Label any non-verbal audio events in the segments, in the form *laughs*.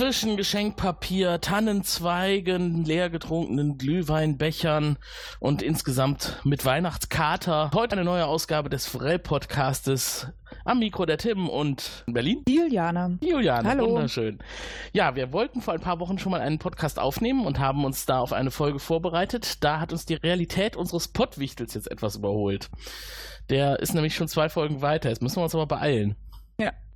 zwischen Geschenkpapier, Tannenzweigen, leer getrunkenen Glühweinbechern und insgesamt mit Weihnachtskater. Heute eine neue Ausgabe des Frell-Podcastes. Am Mikro der Tim und in Berlin. Juliane. Juliane, Hallo. wunderschön. Ja, wir wollten vor ein paar Wochen schon mal einen Podcast aufnehmen und haben uns da auf eine Folge vorbereitet. Da hat uns die Realität unseres Pottwichtels jetzt etwas überholt. Der ist nämlich schon zwei Folgen weiter. Jetzt müssen wir uns aber beeilen.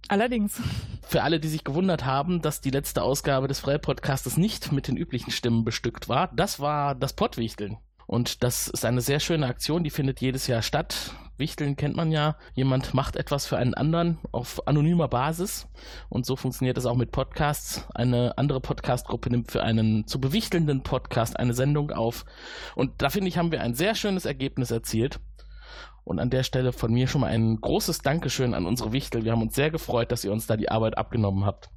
Allerdings. Für alle, die sich gewundert haben, dass die letzte Ausgabe des Frell-Podcastes nicht mit den üblichen Stimmen bestückt war, das war das Pottwichteln. Und das ist eine sehr schöne Aktion, die findet jedes Jahr statt. Wichteln kennt man ja. Jemand macht etwas für einen anderen auf anonymer Basis. Und so funktioniert es auch mit Podcasts. Eine andere Podcastgruppe nimmt für einen zu bewichtelnden Podcast eine Sendung auf. Und da finde ich, haben wir ein sehr schönes Ergebnis erzielt. Und an der Stelle von mir schon mal ein großes Dankeschön an unsere Wichtel. Wir haben uns sehr gefreut, dass ihr uns da die Arbeit abgenommen habt.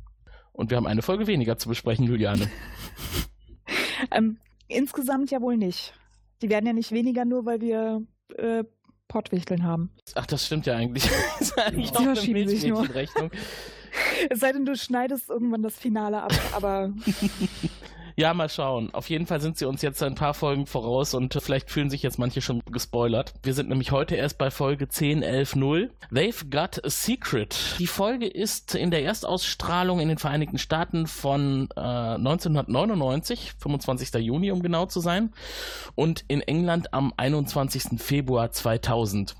Und wir haben eine Folge weniger zu besprechen, Juliane. *laughs* ähm, insgesamt ja wohl nicht. Die werden ja nicht weniger, nur weil wir äh, Pottwichteln haben. Ach, das stimmt ja eigentlich. *laughs* das ist eigentlich Die auch eine sich nur. *laughs* Es sei denn, du schneidest irgendwann das Finale ab, aber Ja, mal schauen. Auf jeden Fall sind sie uns jetzt ein paar Folgen voraus und äh, vielleicht fühlen sich jetzt manche schon gespoilert. Wir sind nämlich heute erst bei Folge 10.11.0. They've Got a Secret. Die Folge ist in der Erstausstrahlung in den Vereinigten Staaten von äh, 1999, 25. Juni um genau zu sein, und in England am 21. Februar 2000.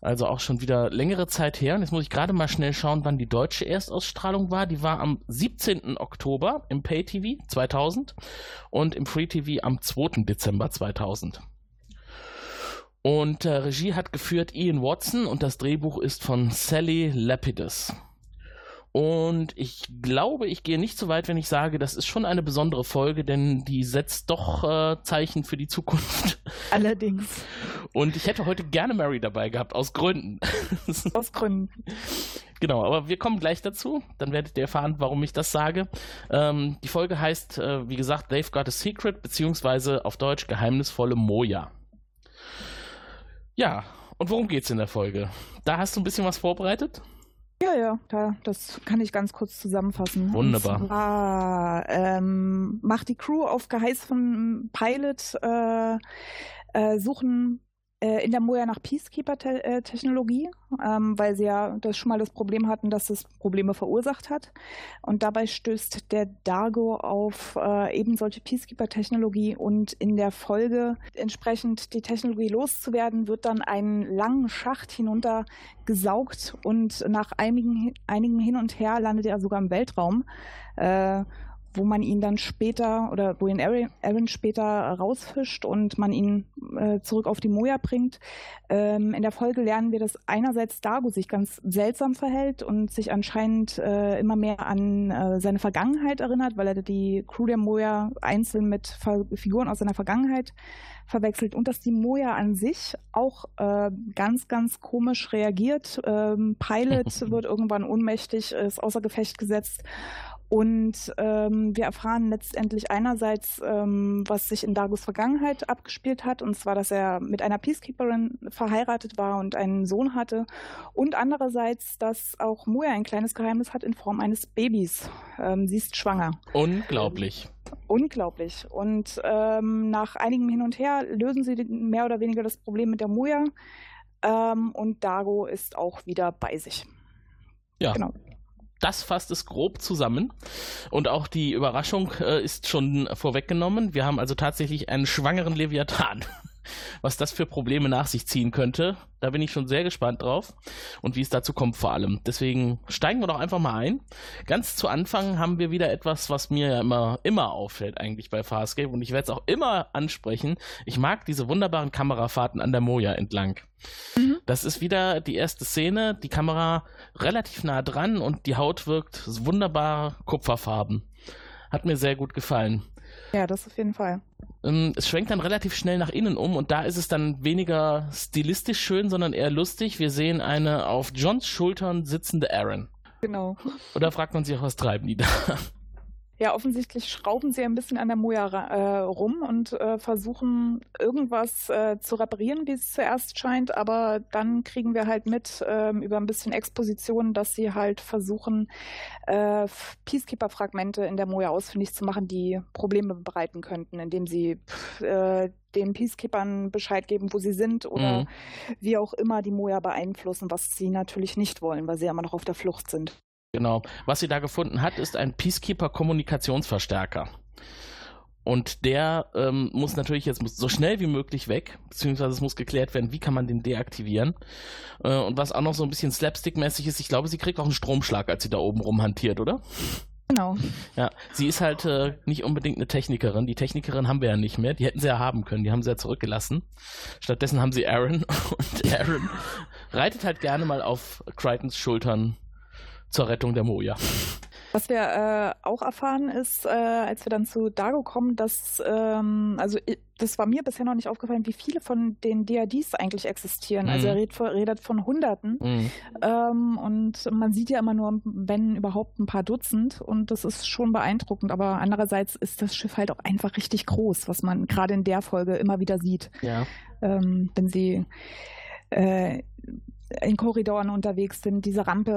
Also auch schon wieder längere Zeit her. Und jetzt muss ich gerade mal schnell schauen, wann die deutsche Erstausstrahlung war. Die war am 17. Oktober im Pay-TV 2000 und im Free-TV am 2. Dezember 2000. Und äh, Regie hat geführt Ian Watson und das Drehbuch ist von Sally Lapidus. Und ich glaube, ich gehe nicht so weit, wenn ich sage, das ist schon eine besondere Folge, denn die setzt doch äh, Zeichen für die Zukunft. *laughs* allerdings Und ich hätte heute gerne Mary dabei gehabt, aus Gründen. *laughs* aus Gründen. genau, aber wir kommen gleich dazu. Dann werdet ihr erfahren, warum ich das sage. Ähm, die Folge heißt, äh, wie gesagt, They've Got a Secret, beziehungsweise auf Deutsch Geheimnisvolle Moja. Ja, und worum geht's in der Folge? Da hast du ein bisschen was vorbereitet? Ja, ja, da, das kann ich ganz kurz zusammenfassen. Wunderbar. Und zwar ähm, macht die Crew auf Geheiß von Pilot äh, äh, suchen in der Moja nach Peacekeeper-Technologie, ähm, weil sie ja das schon mal das Problem hatten, dass es Probleme verursacht hat. Und dabei stößt der Dargo auf äh, eben solche Peacekeeper-Technologie und in der Folge entsprechend die Technologie loszuwerden, wird dann einen langen Schacht hinunter gesaugt und nach einigen, einigem Hin und Her landet er sogar im Weltraum. Äh, wo man ihn dann später oder wo ihn Aaron, Aaron später rausfischt und man ihn äh, zurück auf die Moja bringt. Ähm, in der Folge lernen wir, dass einerseits Dago sich ganz seltsam verhält und sich anscheinend äh, immer mehr an äh, seine Vergangenheit erinnert, weil er die Crew der Moja einzeln mit Ver Figuren aus seiner Vergangenheit verwechselt und dass die Moja an sich auch äh, ganz, ganz komisch reagiert. Ähm, Pilot *laughs* wird irgendwann ohnmächtig, ist außer Gefecht gesetzt und ähm, wir erfahren letztendlich einerseits, ähm, was sich in Dagos Vergangenheit abgespielt hat, und zwar, dass er mit einer Peacekeeperin verheiratet war und einen Sohn hatte. Und andererseits, dass auch Moja ein kleines Geheimnis hat in Form eines Babys. Ähm, sie ist schwanger. Unglaublich. Unglaublich. Und ähm, nach einigem Hin und Her lösen sie mehr oder weniger das Problem mit der Moja. Ähm, und Dago ist auch wieder bei sich. Ja. Genau das fasst es grob zusammen. Und auch die Überraschung äh, ist schon vorweggenommen. Wir haben also tatsächlich einen schwangeren Leviathan. *laughs* Was das für Probleme nach sich ziehen könnte, da bin ich schon sehr gespannt drauf und wie es dazu kommt vor allem. Deswegen steigen wir doch einfach mal ein. Ganz zu Anfang haben wir wieder etwas, was mir ja immer, immer auffällt eigentlich bei Farscape und ich werde es auch immer ansprechen. Ich mag diese wunderbaren Kamerafahrten an der Moja entlang. Mhm. Das ist wieder die erste Szene, die Kamera relativ nah dran und die Haut wirkt wunderbar kupferfarben. Hat mir sehr gut gefallen. Ja, das auf jeden Fall. Ähm, es schwenkt dann relativ schnell nach innen um und da ist es dann weniger stilistisch schön, sondern eher lustig. Wir sehen eine auf Johns Schultern sitzende Aaron. Genau. Oder fragt man sich auch, was treiben die da? Ja, offensichtlich schrauben sie ein bisschen an der Moja äh, rum und äh, versuchen irgendwas äh, zu reparieren, wie es zuerst scheint, aber dann kriegen wir halt mit ähm, über ein bisschen Exposition, dass sie halt versuchen, äh, Peacekeeper-Fragmente in der Moja ausfindig zu machen, die Probleme bereiten könnten, indem sie äh, den Peacekeepern Bescheid geben, wo sie sind oder mhm. wie auch immer die Moja beeinflussen, was sie natürlich nicht wollen, weil sie ja immer noch auf der Flucht sind. Genau. Was sie da gefunden hat, ist ein Peacekeeper-Kommunikationsverstärker. Und der ähm, muss natürlich jetzt so schnell wie möglich weg, beziehungsweise es muss geklärt werden, wie kann man den deaktivieren. Äh, und was auch noch so ein bisschen slapstick-mäßig ist, ich glaube, sie kriegt auch einen Stromschlag, als sie da oben rumhantiert, oder? Genau. Ja, sie ist halt äh, nicht unbedingt eine Technikerin. Die Technikerin haben wir ja nicht mehr. Die hätten sie ja haben können. Die haben sie ja zurückgelassen. Stattdessen haben sie Aaron *laughs* und Aaron reitet halt gerne mal auf Crichtons Schultern zur Rettung der Moja. Was wir äh, auch erfahren ist, äh, als wir dann zu Dago kommen, dass, ähm, also das war mir bisher noch nicht aufgefallen, wie viele von den DADs eigentlich existieren. Also mhm. Also er redet, redet von Hunderten. Mhm. Ähm, und man sieht ja immer nur, wenn überhaupt, ein paar Dutzend. Und das ist schon beeindruckend. Aber andererseits ist das Schiff halt auch einfach richtig groß, was man gerade in der Folge immer wieder sieht. Ja. Ähm, wenn sie äh, in Korridoren unterwegs sind, diese Rampe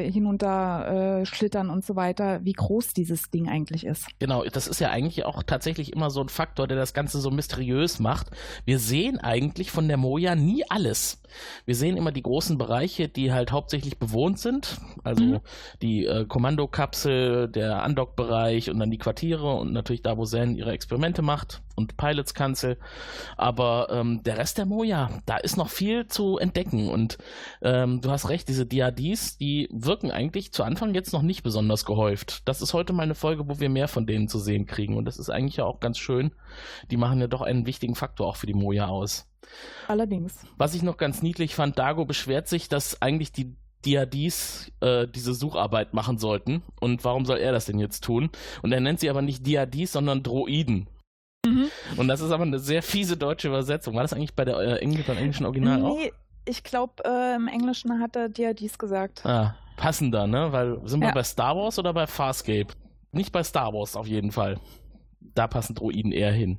äh, hinunter äh, schlittern und so weiter, wie groß dieses Ding eigentlich ist. Genau, das ist ja eigentlich auch tatsächlich immer so ein Faktor, der das Ganze so mysteriös macht. Wir sehen eigentlich von der Moja nie alles. Wir sehen immer die großen Bereiche, die halt hauptsächlich bewohnt sind, also mhm. die äh, Kommandokapsel, der Undock-Bereich und dann die Quartiere und natürlich da, wo Zen ihre Experimente macht und Pilots Kanzel. Aber ähm, der Rest der Moja, da ist noch viel zu entdecken und ähm, du hast recht, diese DADs, die wirken eigentlich zu Anfang jetzt noch nicht besonders gehäuft. Das ist heute mal eine Folge, wo wir mehr von denen zu sehen kriegen und das ist eigentlich ja auch ganz schön. Die machen ja doch einen wichtigen Faktor auch für die Moja aus. Allerdings. Was ich noch ganz niedlich fand, Dago beschwert sich, dass eigentlich die Diadis äh, diese Sucharbeit machen sollten. Und warum soll er das denn jetzt tun? Und er nennt sie aber nicht Diadis, sondern Droiden. Mhm. Und das ist aber eine sehr fiese deutsche Übersetzung. War das eigentlich bei der äh, Engl beim englischen Original nee, auch? ich glaube, äh, im Englischen hat er dir dies gesagt. Ah, passender, ne? Weil sind wir ja. bei Star Wars oder bei Farscape? Nicht bei Star Wars auf jeden Fall. Da passen Droiden eher hin.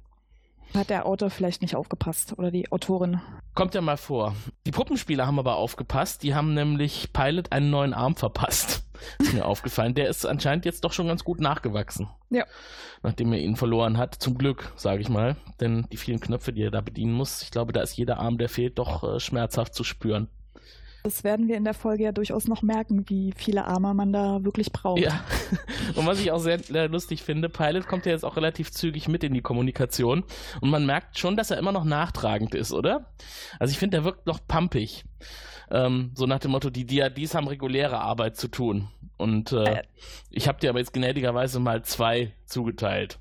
Hat der Autor vielleicht nicht aufgepasst oder die Autorin? Kommt ja mal vor. Die Puppenspieler haben aber aufgepasst. Die haben nämlich Pilot einen neuen Arm verpasst. Ist mir aufgefallen. Der ist anscheinend jetzt doch schon ganz gut nachgewachsen. Ja. Nachdem er ihn verloren hat. Zum Glück, sage ich mal. Denn die vielen Knöpfe, die er da bedienen muss, ich glaube, da ist jeder Arm, der fehlt, doch äh, schmerzhaft zu spüren. Das werden wir in der Folge ja durchaus noch merken, wie viele Arme man da wirklich braucht. Ja. *laughs* Und was ich auch sehr, sehr lustig finde, Pilot kommt ja jetzt auch relativ zügig mit in die Kommunikation. Und man merkt schon, dass er immer noch nachtragend ist, oder? Also ich finde, der wirkt noch pumpig. Ähm, so nach dem Motto, die DADs haben reguläre Arbeit zu tun. Und äh, äh. ich habe dir aber jetzt gnädigerweise mal zwei zugeteilt.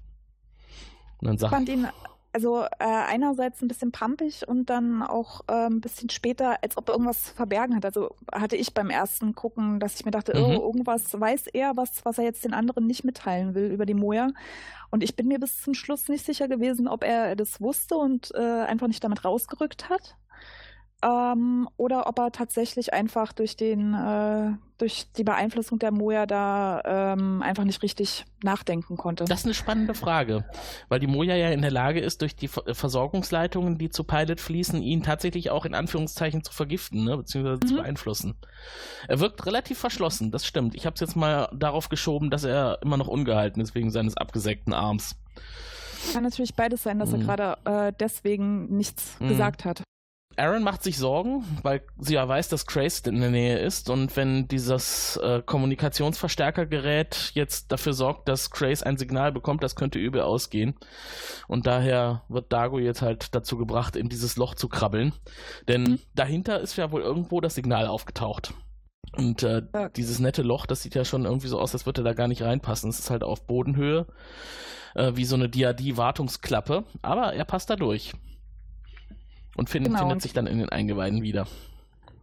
Und dann sagt, ich fand ihn also äh, einerseits ein bisschen pampig und dann auch äh, ein bisschen später, als ob er irgendwas verbergen hat. Also hatte ich beim ersten Gucken, dass ich mir dachte, oh, mhm. oh, irgendwas weiß er, was, was er jetzt den anderen nicht mitteilen will über die Moja. Und ich bin mir bis zum Schluss nicht sicher gewesen, ob er das wusste und äh, einfach nicht damit rausgerückt hat ähm, oder ob er tatsächlich einfach durch den äh, durch die Beeinflussung der Moja da ähm, einfach nicht richtig nachdenken konnte. Das ist eine spannende Frage, weil die Moja ja in der Lage ist, durch die Versorgungsleitungen, die zu Pilot fließen, ihn tatsächlich auch in Anführungszeichen zu vergiften, ne, beziehungsweise mhm. zu beeinflussen. Er wirkt relativ verschlossen, das stimmt. Ich habe es jetzt mal darauf geschoben, dass er immer noch ungehalten ist wegen seines abgesägten Arms. Kann natürlich beides sein, dass mhm. er gerade äh, deswegen nichts mhm. gesagt hat. Aaron macht sich Sorgen, weil sie ja weiß, dass Grace in der Nähe ist und wenn dieses äh, Kommunikationsverstärkergerät jetzt dafür sorgt, dass Grace ein Signal bekommt, das könnte übel ausgehen. Und daher wird Dago jetzt halt dazu gebracht, in dieses Loch zu krabbeln. Denn mhm. dahinter ist ja wohl irgendwo das Signal aufgetaucht. Und äh, ja. dieses nette Loch, das sieht ja schon irgendwie so aus, als würde da gar nicht reinpassen. Es ist halt auf Bodenhöhe, äh, wie so eine DAD-Wartungsklappe. Aber er passt da durch und find, genau. findet sich dann in den Eingeweiden wieder.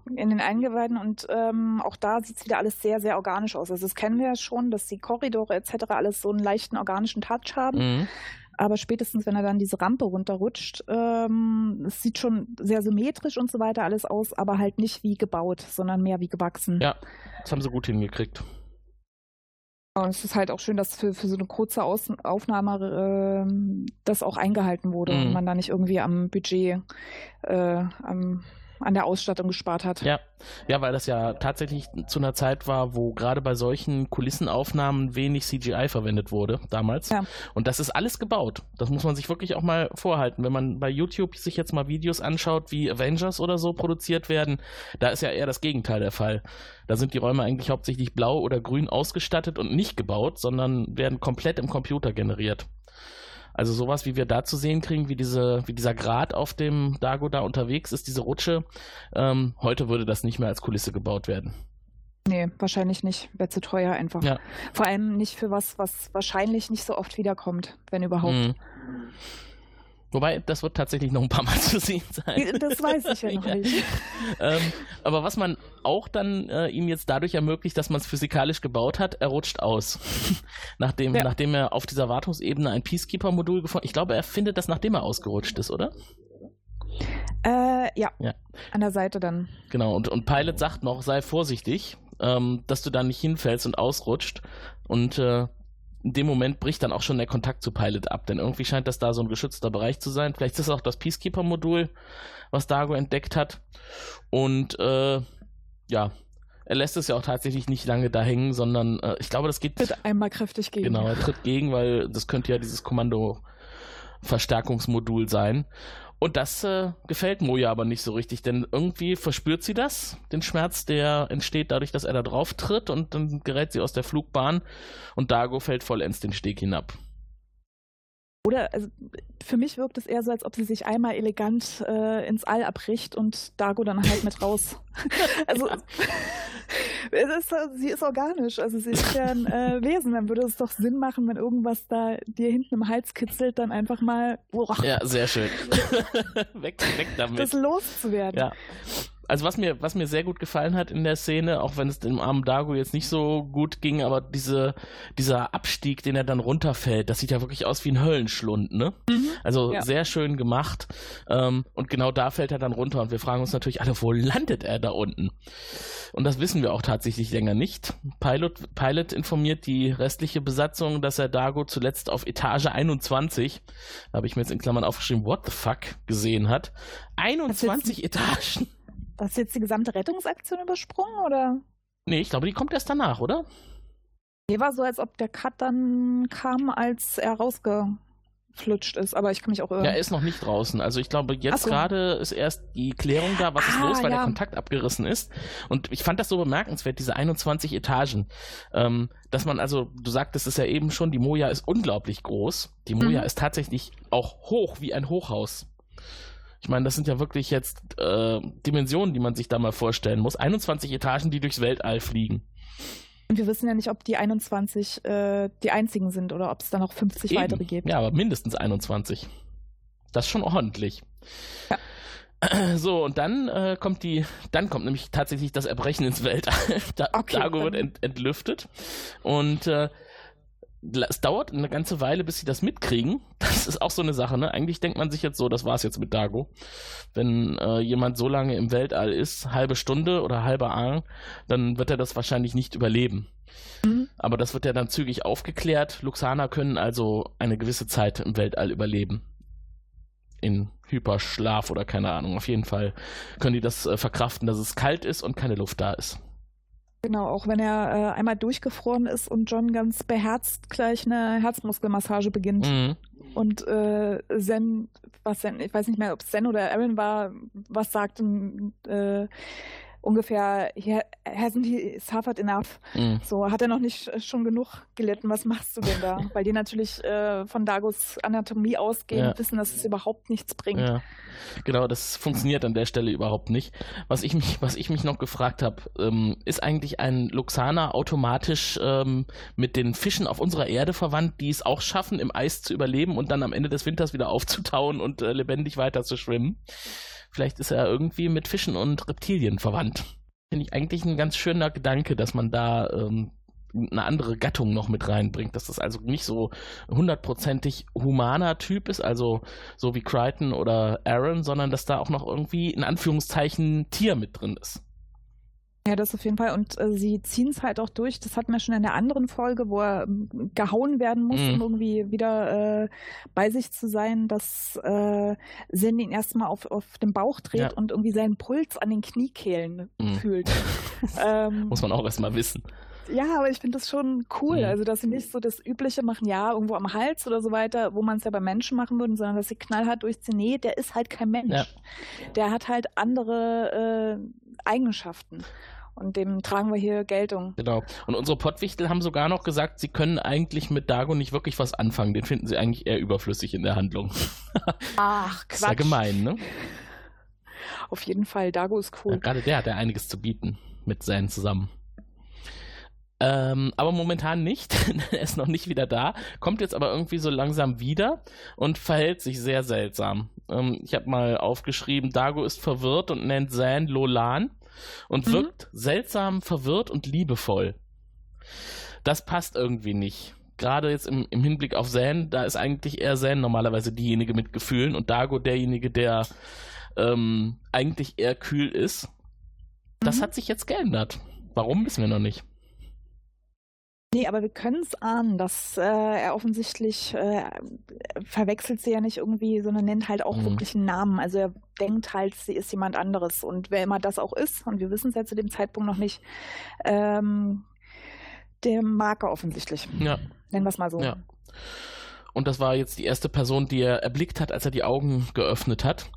In den Eingeweiden und ähm, auch da sieht es wieder alles sehr, sehr organisch aus. Also das kennen wir ja schon, dass die Korridore etc. alles so einen leichten organischen Touch haben. Mhm. Aber spätestens, wenn er dann diese Rampe runterrutscht, ähm, es sieht schon sehr symmetrisch und so weiter alles aus, aber halt nicht wie gebaut, sondern mehr wie gewachsen. Ja, das haben sie gut hingekriegt. Und es ist halt auch schön, dass für, für so eine kurze Aus Aufnahme äh, das auch eingehalten wurde mhm. und man da nicht irgendwie am Budget, äh, am an der Ausstattung gespart hat. Ja, ja, weil das ja tatsächlich zu einer Zeit war, wo gerade bei solchen Kulissenaufnahmen wenig CGI verwendet wurde damals. Ja. Und das ist alles gebaut. Das muss man sich wirklich auch mal vorhalten. Wenn man bei YouTube sich jetzt mal Videos anschaut, wie Avengers oder so produziert werden, da ist ja eher das Gegenteil der Fall. Da sind die Räume eigentlich hauptsächlich blau oder grün ausgestattet und nicht gebaut, sondern werden komplett im Computer generiert. Also sowas, wie wir da zu sehen kriegen, wie, diese, wie dieser Grat auf dem Dago da unterwegs ist, diese Rutsche. Ähm, heute würde das nicht mehr als Kulisse gebaut werden. Nee, wahrscheinlich nicht. Wäre zu teuer einfach. Ja. Vor allem nicht für was, was wahrscheinlich nicht so oft wiederkommt, wenn überhaupt. Mhm. Wobei, das wird tatsächlich noch ein paar Mal *laughs* zu sehen sein. Das weiß ich ja noch *laughs* ja. nicht. ähm, aber was man auch dann äh, ihm jetzt dadurch ermöglicht, dass man es physikalisch gebaut hat, er rutscht aus. *laughs* nachdem, ja. nachdem er auf dieser Wartungsebene ein Peacekeeper-Modul gefunden hat. Ich glaube, er findet das, nachdem er ausgerutscht ist, oder? Äh, ja. ja. An der Seite dann. Genau, und, und Pilot sagt noch, sei vorsichtig, ähm, dass du da nicht hinfällst und ausrutscht. Und äh, in dem Moment bricht dann auch schon der Kontakt zu Pilot ab, denn irgendwie scheint das da so ein geschützter Bereich zu sein. Vielleicht ist es auch das Peacekeeper-Modul, was Dago entdeckt hat. Und äh, ja, er lässt es ja auch tatsächlich nicht lange da hängen, sondern äh, ich glaube, das geht. Tritt einmal kräftig gegen. Genau, er tritt gegen, weil das könnte ja dieses Kommando-Verstärkungsmodul sein. Und das äh, gefällt Moja aber nicht so richtig, denn irgendwie verspürt sie das, den Schmerz, der entsteht dadurch, dass er da drauf tritt und dann gerät sie aus der Flugbahn und Dago fällt vollends den Steg hinab. Oder also, für mich wirkt es eher so, als ob sie sich einmal elegant äh, ins All abbricht und Dago dann halt mit raus. *laughs* also ist, sie ist organisch, also sie ist ja ein äh, Wesen. Dann würde es doch Sinn machen, wenn irgendwas da dir hinten im Hals kitzelt, dann einfach mal. Boah, ja, sehr schön. *laughs* *laughs* weg, weg damit. Das loszuwerden. Ja also was mir, was mir sehr gut gefallen hat in der Szene, auch wenn es dem armen Dago jetzt nicht so gut ging, aber diese, dieser Abstieg, den er dann runterfällt, das sieht ja wirklich aus wie ein Höllenschlund, ne? Mhm. Also ja. sehr schön gemacht. Ähm, und genau da fällt er dann runter und wir fragen uns natürlich alle, wo landet er da unten? Und das wissen wir auch tatsächlich länger nicht. Pilot, Pilot informiert die restliche Besatzung, dass er Dago zuletzt auf Etage 21, da habe ich mir jetzt in Klammern aufgeschrieben, what the fuck, gesehen hat. 21 Etagen. Hast du jetzt die gesamte Rettungsaktion übersprungen, oder? Nee, ich glaube, die kommt erst danach, oder? Nee, war so, als ob der Cut dann kam, als er rausgeflutscht ist, aber ich kann mich auch irren. Ja, er ist noch nicht draußen. Also ich glaube, jetzt so. gerade ist erst die Klärung da, was ah, ist los, weil ja. der Kontakt abgerissen ist. Und ich fand das so bemerkenswert, diese 21 Etagen. Ähm, dass man also, du sagtest es ja eben schon, die Moja ist unglaublich groß. Die Moja mhm. ist tatsächlich auch hoch wie ein Hochhaus. Ich meine, das sind ja wirklich jetzt äh, Dimensionen, die man sich da mal vorstellen muss. 21 Etagen, die durchs Weltall fliegen. Und wir wissen ja nicht, ob die 21 äh, die einzigen sind oder ob es da noch 50 Eben. weitere gibt. Ja, aber mindestens 21. Das ist schon ordentlich. Ja. So, und dann äh, kommt die, dann kommt nämlich tatsächlich das Erbrechen ins Weltall. *laughs* da, okay, Dago wird ent, entlüftet. Und äh, es dauert eine ganze Weile, bis sie das mitkriegen. *laughs* Das ist auch so eine Sache, ne? Eigentlich denkt man sich jetzt so, das war's jetzt mit Dago. Wenn äh, jemand so lange im Weltall ist, halbe Stunde oder halber Arm, dann wird er das wahrscheinlich nicht überleben. Mhm. Aber das wird ja dann zügig aufgeklärt. Luxaner können also eine gewisse Zeit im Weltall überleben. In Hyperschlaf oder keine Ahnung. Auf jeden Fall können die das äh, verkraften, dass es kalt ist und keine Luft da ist. Genau, auch wenn er äh, einmal durchgefroren ist und John ganz beherzt gleich eine Herzmuskelmassage beginnt. Mhm. Und äh, Zen, was Zen, ich weiß nicht mehr, ob es Zen oder Aaron war, was sagt, äh, ungefähr, hasn't he suffered enough? Mhm. So, hat er noch nicht schon genug gelitten? Was machst du denn da? *laughs* Weil die natürlich äh, von Dagos Anatomie ausgehen, ja. wissen, dass es überhaupt nichts bringt. Ja. Genau, das funktioniert an der Stelle überhaupt nicht. Was ich mich, was ich mich noch gefragt habe, ähm, ist eigentlich ein Luxaner automatisch ähm, mit den Fischen auf unserer Erde verwandt, die es auch schaffen, im Eis zu überleben und dann am Ende des Winters wieder aufzutauen und äh, lebendig weiter zu schwimmen? Vielleicht ist er irgendwie mit Fischen und Reptilien verwandt. Finde ich eigentlich ein ganz schöner Gedanke, dass man da ähm, eine andere Gattung noch mit reinbringt, dass das also nicht so hundertprozentig humaner Typ ist, also so wie Crichton oder Aaron, sondern dass da auch noch irgendwie in Anführungszeichen Tier mit drin ist. Ja, das auf jeden Fall. Und äh, sie ziehen es halt auch durch. Das hatten wir schon in der anderen Folge, wo er ähm, gehauen werden muss, mhm. um irgendwie wieder äh, bei sich zu sein, dass äh, Zen ihn erstmal auf, auf den Bauch dreht ja. und irgendwie seinen Puls an den Kniekehlen mhm. fühlt. *laughs* ähm, muss man auch erstmal wissen. Ja, aber ich finde das schon cool. Mhm. Also, dass sie nicht so das Übliche machen, ja, irgendwo am Hals oder so weiter, wo man es ja bei Menschen machen würde, sondern dass sie knallhart durchziehen. Nee, der ist halt kein Mensch. Ja. Der hat halt andere äh, Eigenschaften. Und dem tragen wir hier Geltung. Genau. Und unsere Pottwichtel haben sogar noch gesagt, sie können eigentlich mit Dago nicht wirklich was anfangen. Den finden sie eigentlich eher überflüssig in der Handlung. *laughs* Ach, Quatsch. Ist ja gemein, ne? Auf jeden Fall, Dago ist cool. Ja, gerade der hat ja einiges zu bieten mit seinen zusammen. Ähm, aber momentan nicht. *laughs* er ist noch nicht wieder da. Kommt jetzt aber irgendwie so langsam wieder und verhält sich sehr seltsam. Ähm, ich habe mal aufgeschrieben, Dago ist verwirrt und nennt Zan Lolan und mhm. wirkt seltsam verwirrt und liebevoll. Das passt irgendwie nicht. Gerade jetzt im, im Hinblick auf Zan, da ist eigentlich eher Zan normalerweise diejenige mit Gefühlen und Dago derjenige, der ähm, eigentlich eher kühl ist. Das mhm. hat sich jetzt geändert. Warum wissen wir noch nicht. Nee, aber wir können es ahnen, dass äh, er offensichtlich äh, verwechselt sie ja nicht irgendwie, sondern nennt halt auch mhm. wirklich einen Namen. Also er denkt halt, sie ist jemand anderes. Und wer immer das auch ist, und wir wissen es ja zu dem Zeitpunkt noch nicht, ähm, der mag er offensichtlich. Ja. Nennen wir es mal so. Ja. Und das war jetzt die erste Person, die er erblickt hat, als er die Augen geöffnet hat.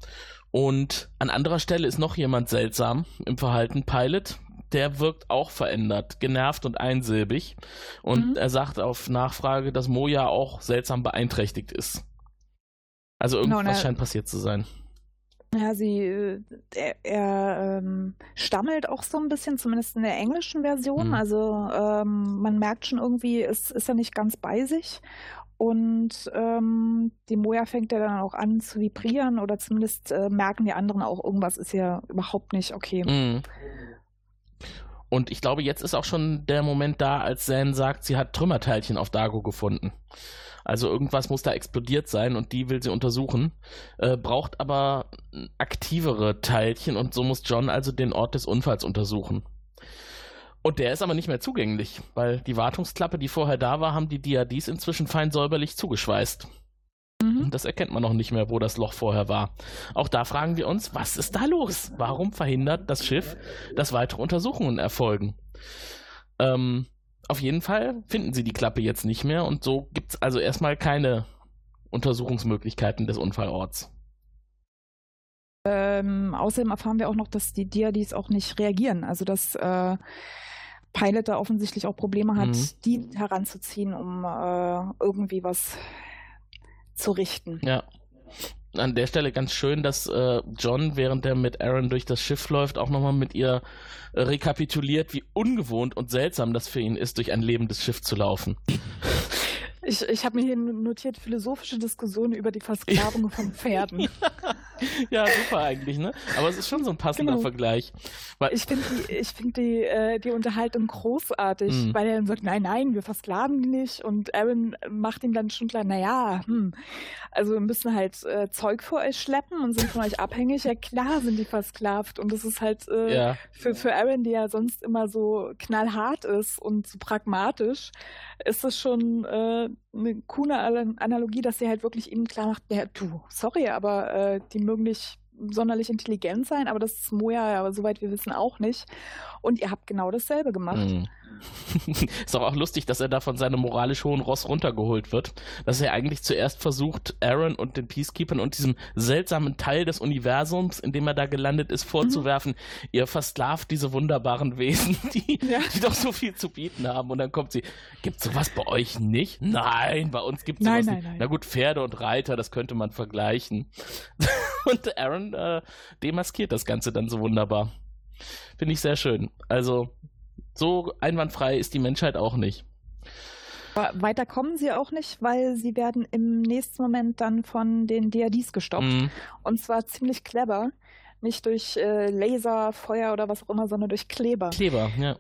Und an anderer Stelle ist noch jemand seltsam im Verhalten. Pilot, der wirkt auch verändert, genervt und einsilbig. Und mhm. er sagt auf Nachfrage, dass Moja auch seltsam beeinträchtigt ist. Also irgendwas genau, scheint passiert zu sein. Ja, sie, äh, er, er ähm, stammelt auch so ein bisschen, zumindest in der englischen Version. Mhm. Also ähm, man merkt schon irgendwie, es ist er nicht ganz bei sich. Und ähm, die Moja fängt ja dann auch an zu vibrieren oder zumindest äh, merken die anderen auch, irgendwas ist ja überhaupt nicht okay. Mhm. Und ich glaube, jetzt ist auch schon der Moment da, als Zan sagt, sie hat Trümmerteilchen auf Dago gefunden. Also irgendwas muss da explodiert sein und die will sie untersuchen, äh, braucht aber aktivere Teilchen und so muss John also den Ort des Unfalls untersuchen. Und der ist aber nicht mehr zugänglich, weil die Wartungsklappe, die vorher da war, haben die DADs inzwischen fein säuberlich zugeschweißt. Mhm. Das erkennt man noch nicht mehr, wo das Loch vorher war. Auch da fragen wir uns, was ist da los? Warum verhindert das Schiff, dass weitere Untersuchungen erfolgen? Ähm, auf jeden Fall finden sie die Klappe jetzt nicht mehr und so gibt es also erstmal keine Untersuchungsmöglichkeiten des Unfallorts. Ähm, außerdem erfahren wir auch noch, dass die Diadis auch nicht reagieren. Also dass äh, Pilot da offensichtlich auch Probleme hat, mhm. die heranzuziehen, um äh, irgendwie was zu richten. Ja. An der Stelle ganz schön, dass äh, John, während er mit Aaron durch das Schiff läuft, auch nochmal mit ihr äh, rekapituliert, wie ungewohnt und seltsam das für ihn ist, durch ein lebendes Schiff zu laufen. Ich, ich habe mir hier notiert, philosophische Diskussionen über die Versklavung von Pferden. *laughs* ja, super eigentlich, ne? Aber es ist schon so ein passender genau. Vergleich. Weil ich finde die, find die, äh, die Unterhaltung großartig, mm. weil er dann sagt, nein, nein, wir versklaven die nicht. Und Aaron macht ihm dann schon klar, naja, hm, also wir müssen halt äh, Zeug vor euch schleppen und sind von euch abhängig. Ja klar sind die versklavt. Und das ist halt äh, ja. für, für Aaron, der ja sonst immer so knallhart ist und so pragmatisch, ist das schon äh, eine coole Analogie, dass sie halt wirklich ihm klar macht, ja, du, sorry, aber äh, die mögen nicht sonderlich intelligent sein, aber das ist Moja ja, soweit wir wissen, auch nicht. Und ihr habt genau dasselbe gemacht. Mhm. Ist doch auch lustig, dass er da von seinem moralisch hohen Ross runtergeholt wird. Dass er eigentlich zuerst versucht, Aaron und den Peacekeepers und diesem seltsamen Teil des Universums, in dem er da gelandet ist, vorzuwerfen, mhm. ihr versklavt diese wunderbaren Wesen, *laughs* die, ja. die doch so viel zu bieten haben. Und dann kommt sie, gibt sowas bei euch nicht? Nein, bei uns gibt es sowas nein, nicht. Nein. Na gut, Pferde und Reiter, das könnte man vergleichen. *laughs* und Aaron äh, demaskiert das Ganze dann so wunderbar. Finde ich sehr schön. Also, so einwandfrei ist die Menschheit auch nicht. Aber weiter kommen sie auch nicht, weil sie werden im nächsten Moment dann von den DADs gestoppt. Mhm. Und zwar ziemlich clever. Nicht durch äh, Laser, Feuer oder was auch immer, sondern durch Kleber. Kleber, ja.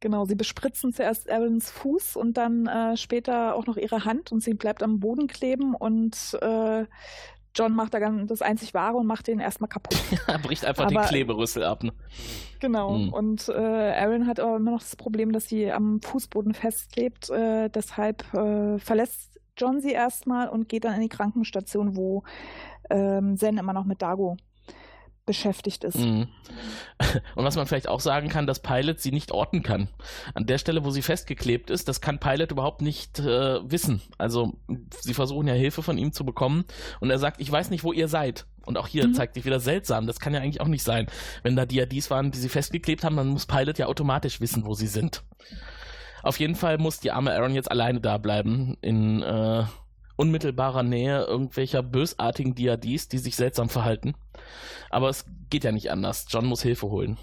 Genau, sie bespritzen zuerst Aarons Fuß und dann äh, später auch noch ihre Hand und sie bleibt am Boden kleben und äh, John macht da ganz das einzig Wahre und macht den erstmal kaputt. *laughs* er bricht einfach aber, den Kleberüssel ab. Ne? Genau. Mhm. Und äh, Aaron hat aber immer noch das Problem, dass sie am Fußboden festklebt. Äh, deshalb äh, verlässt John sie erstmal und geht dann in die Krankenstation, wo ähm, Zen immer noch mit Dago beschäftigt ist. Mhm. *laughs* Und was man vielleicht auch sagen kann, dass Pilot sie nicht orten kann. An der Stelle, wo sie festgeklebt ist, das kann Pilot überhaupt nicht äh, wissen. Also sie versuchen ja Hilfe von ihm zu bekommen und er sagt, ich weiß nicht, wo ihr seid. Und auch hier mhm. zeigt sich wieder seltsam. Das kann ja eigentlich auch nicht sein. Wenn da Diadis waren, die sie festgeklebt haben, dann muss Pilot ja automatisch wissen, wo sie sind. Auf jeden Fall muss die arme Aaron jetzt alleine da bleiben in äh, unmittelbarer Nähe irgendwelcher bösartigen Diadis, die sich seltsam verhalten. Aber es geht ja nicht anders. John muss Hilfe holen.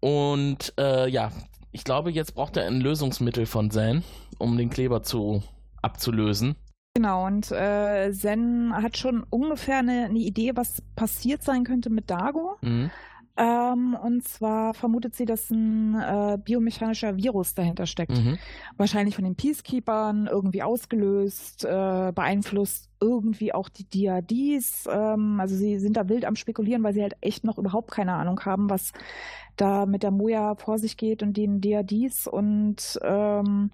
Und äh, ja, ich glaube, jetzt braucht er ein Lösungsmittel von Zen, um den Kleber zu abzulösen. Genau, und äh, Zen hat schon ungefähr eine, eine, Idee, was passiert sein könnte mit Dago. Mhm. Ähm, und zwar vermutet sie, dass ein äh, biomechanischer Virus dahinter steckt. Mhm. Wahrscheinlich von den Peacekeepers irgendwie ausgelöst, äh, beeinflusst irgendwie auch die DRDs. Ähm, also sie sind da wild am Spekulieren, weil sie halt echt noch überhaupt keine Ahnung haben, was da mit der Moja vor sich geht und den DRDs. Und ähm,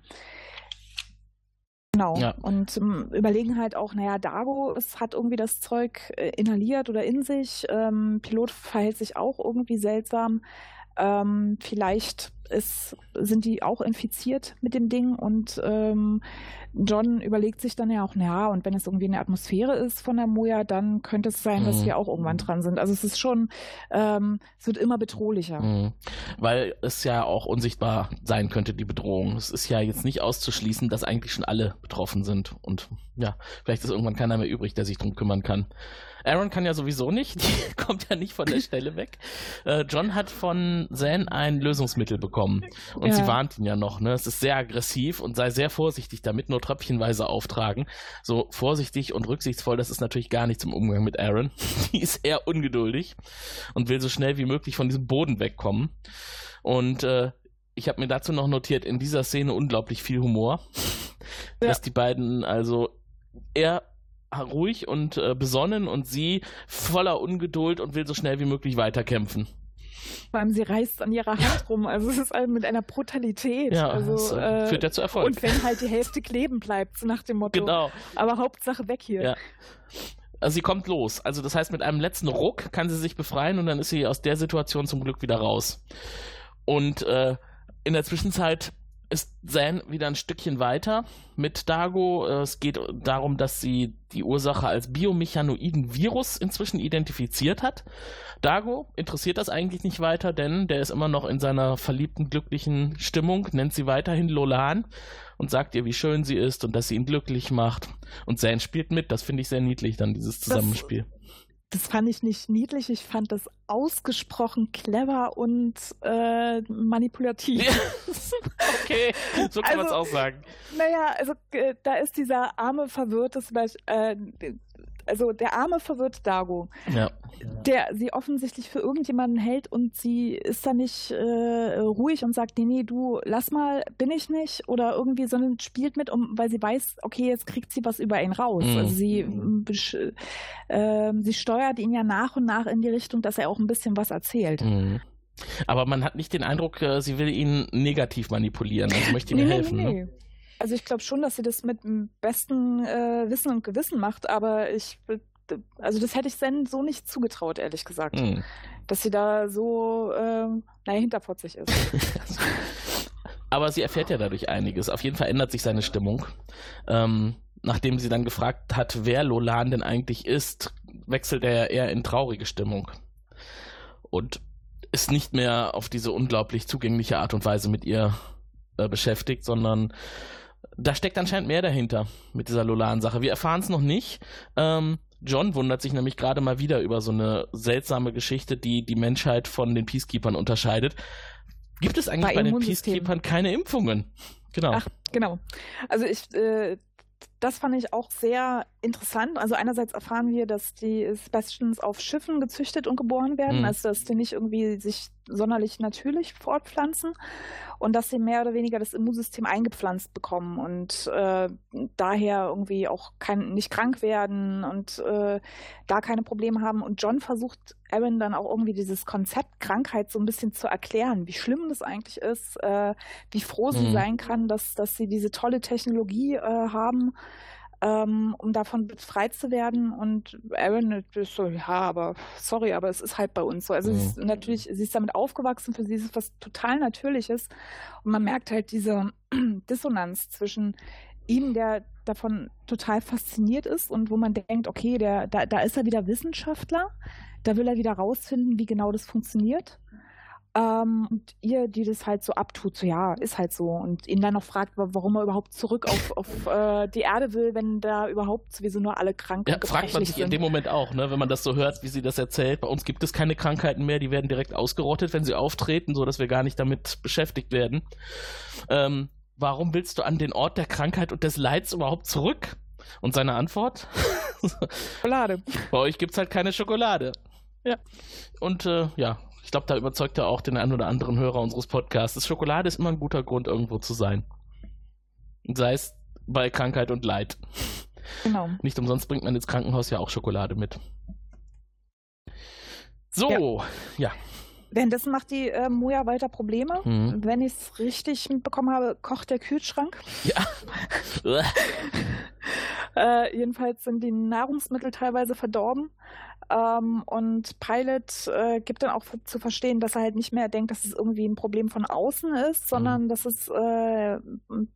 Genau. Ja. Und überlegen halt auch, naja, Dago es hat irgendwie das Zeug äh, inhaliert oder in sich. Ähm, Pilot verhält sich auch irgendwie seltsam. Ähm, vielleicht ist, sind die auch infiziert mit dem Ding und ähm, John überlegt sich dann ja auch, naja, und wenn es irgendwie eine Atmosphäre ist von der Moja, dann könnte es sein, mhm. dass wir auch irgendwann dran sind. Also es ist schon, ähm, es wird immer bedrohlicher. Mhm. Weil es ja auch unsichtbar sein könnte, die Bedrohung. Es ist ja jetzt nicht auszuschließen, dass eigentlich schon alle betroffen sind und ja, vielleicht ist irgendwann keiner mehr übrig, der sich drum kümmern kann. Aaron kann ja sowieso nicht, *laughs* die kommt ja nicht von der Stelle weg. Äh, John hat von Zan ein Lösungsmittel bekommen und ja. sie warnt ihn ja noch, ne? Es ist sehr aggressiv und sei sehr vorsichtig damit, nur tröpfchenweise auftragen. So vorsichtig und rücksichtsvoll, das ist natürlich gar nicht zum Umgang mit Aaron. *laughs* Die ist eher ungeduldig und will so schnell wie möglich von diesem Boden wegkommen. Und äh, ich habe mir dazu noch notiert, in dieser Szene unglaublich viel Humor. *laughs* Ja. Dass die beiden also er ruhig und äh, besonnen und sie voller Ungeduld und will so schnell wie möglich weiterkämpfen. Vor allem, sie reißt an ihrer Hand rum. Also es ist halt mit einer Brutalität. Ja, also, das, äh, führt ja zu Erfolg. Und wenn halt die Hälfte kleben bleibt, so nach dem Motto. Genau. Aber Hauptsache weg hier. Ja. Also sie kommt los. Also das heißt, mit einem letzten Ruck kann sie sich befreien und dann ist sie aus der Situation zum Glück wieder raus. Und äh, in der Zwischenzeit ist Zan wieder ein Stückchen weiter mit Dago. Es geht darum, dass sie die Ursache als biomechanoiden Virus inzwischen identifiziert hat. Dago interessiert das eigentlich nicht weiter, denn der ist immer noch in seiner verliebten, glücklichen Stimmung, nennt sie weiterhin Lolan und sagt ihr, wie schön sie ist und dass sie ihn glücklich macht. Und Zan spielt mit, das finde ich sehr niedlich, dann dieses Zusammenspiel. Das das fand ich nicht niedlich, ich fand das ausgesprochen clever und äh, manipulativ. okay, so kann also, man es auch sagen. Naja, also äh, da ist dieser arme, verwirrte, äh, also der arme, verwirrte Dago, ja. der sie offensichtlich für irgendjemanden hält und sie ist da nicht äh, ruhig und sagt, nee, nee, du, lass mal, bin ich nicht oder irgendwie, sondern spielt mit, um, weil sie weiß, okay, jetzt kriegt sie was über ihn raus. Mhm. Also sie, äh, sie steuert ihn ja nach und nach in die Richtung, dass er auch ein bisschen was erzählt. Mhm. Aber man hat nicht den Eindruck, äh, sie will ihn negativ manipulieren, also möchte ihm nee, helfen. Nee, nee. Ne? Also ich glaube schon, dass sie das mit dem besten äh, Wissen und Gewissen macht, aber ich, also das hätte ich Zen so nicht zugetraut, ehrlich gesagt. Mhm. Dass sie da so, äh, naja, hinterfotzig ist. *laughs* aber sie erfährt ja dadurch einiges. Auf jeden Fall ändert sich seine Stimmung. Ähm, nachdem sie dann gefragt hat, wer Lolan denn eigentlich ist, wechselt er eher in traurige Stimmung. Und ist nicht mehr auf diese unglaublich zugängliche Art und Weise mit ihr äh, beschäftigt, sondern da steckt anscheinend mehr dahinter mit dieser Lolan-Sache. Wir erfahren es noch nicht. Ähm, John wundert sich nämlich gerade mal wieder über so eine seltsame Geschichte, die die Menschheit von den Peacekeepers unterscheidet. Gibt es eigentlich bei, bei den Peacekeepers keine Impfungen? Genau. Ach, genau. Also ich, äh, das fand ich auch sehr interessant. Also einerseits erfahren wir, dass die Sebastians auf Schiffen gezüchtet und geboren werden, mhm. also dass die nicht irgendwie sich sonderlich natürlich fortpflanzen und dass sie mehr oder weniger das Immunsystem eingepflanzt bekommen und äh, daher irgendwie auch kein, nicht krank werden und äh, da keine Probleme haben. Und John versucht Aaron dann auch irgendwie dieses Konzept Krankheit so ein bisschen zu erklären, wie schlimm das eigentlich ist, äh, wie froh sie mhm. sein kann, dass, dass sie diese tolle Technologie äh, haben um davon befreit zu werden. Und Aaron ist so, ja, aber sorry, aber es ist halt bei uns so. Also mhm. sie ist natürlich, sie ist damit aufgewachsen, für sie ist es was total Natürliches. Und man merkt halt diese *clears throat* Dissonanz zwischen ihm, der davon total fasziniert ist und wo man denkt, okay, der, da, da ist er wieder Wissenschaftler, da will er wieder rausfinden, wie genau das funktioniert. Ähm, und ihr, die das halt so abtut, so ja, ist halt so. Und ihn dann noch fragt, warum er überhaupt zurück auf, auf äh, die Erde will, wenn da überhaupt sowieso nur alle krank ja, fragt man sich sind. in dem Moment auch, ne, wenn man das so hört, wie sie das erzählt. Bei uns gibt es keine Krankheiten mehr, die werden direkt ausgerottet, wenn sie auftreten, so dass wir gar nicht damit beschäftigt werden. Ähm, warum willst du an den Ort der Krankheit und des Leids überhaupt zurück? Und seine Antwort? *laughs* Schokolade. Bei euch gibt es halt keine Schokolade. Ja. Und äh, ja, glaube, da überzeugt er auch den einen oder anderen Hörer unseres Podcasts. Schokolade ist immer ein guter Grund, irgendwo zu sein. Sei es bei Krankheit und Leid. Genau. Nicht umsonst bringt man ins Krankenhaus ja auch Schokolade mit. So, ja. ja. Währenddessen macht die äh, Moja weiter Probleme. Mhm. Wenn ich es richtig mitbekommen habe, kocht der Kühlschrank. Ja. *laughs* äh, jedenfalls sind die Nahrungsmittel teilweise verdorben. Ähm, und Pilot äh, gibt dann auch zu verstehen, dass er halt nicht mehr denkt, dass es irgendwie ein Problem von außen ist, sondern mhm. dass es äh,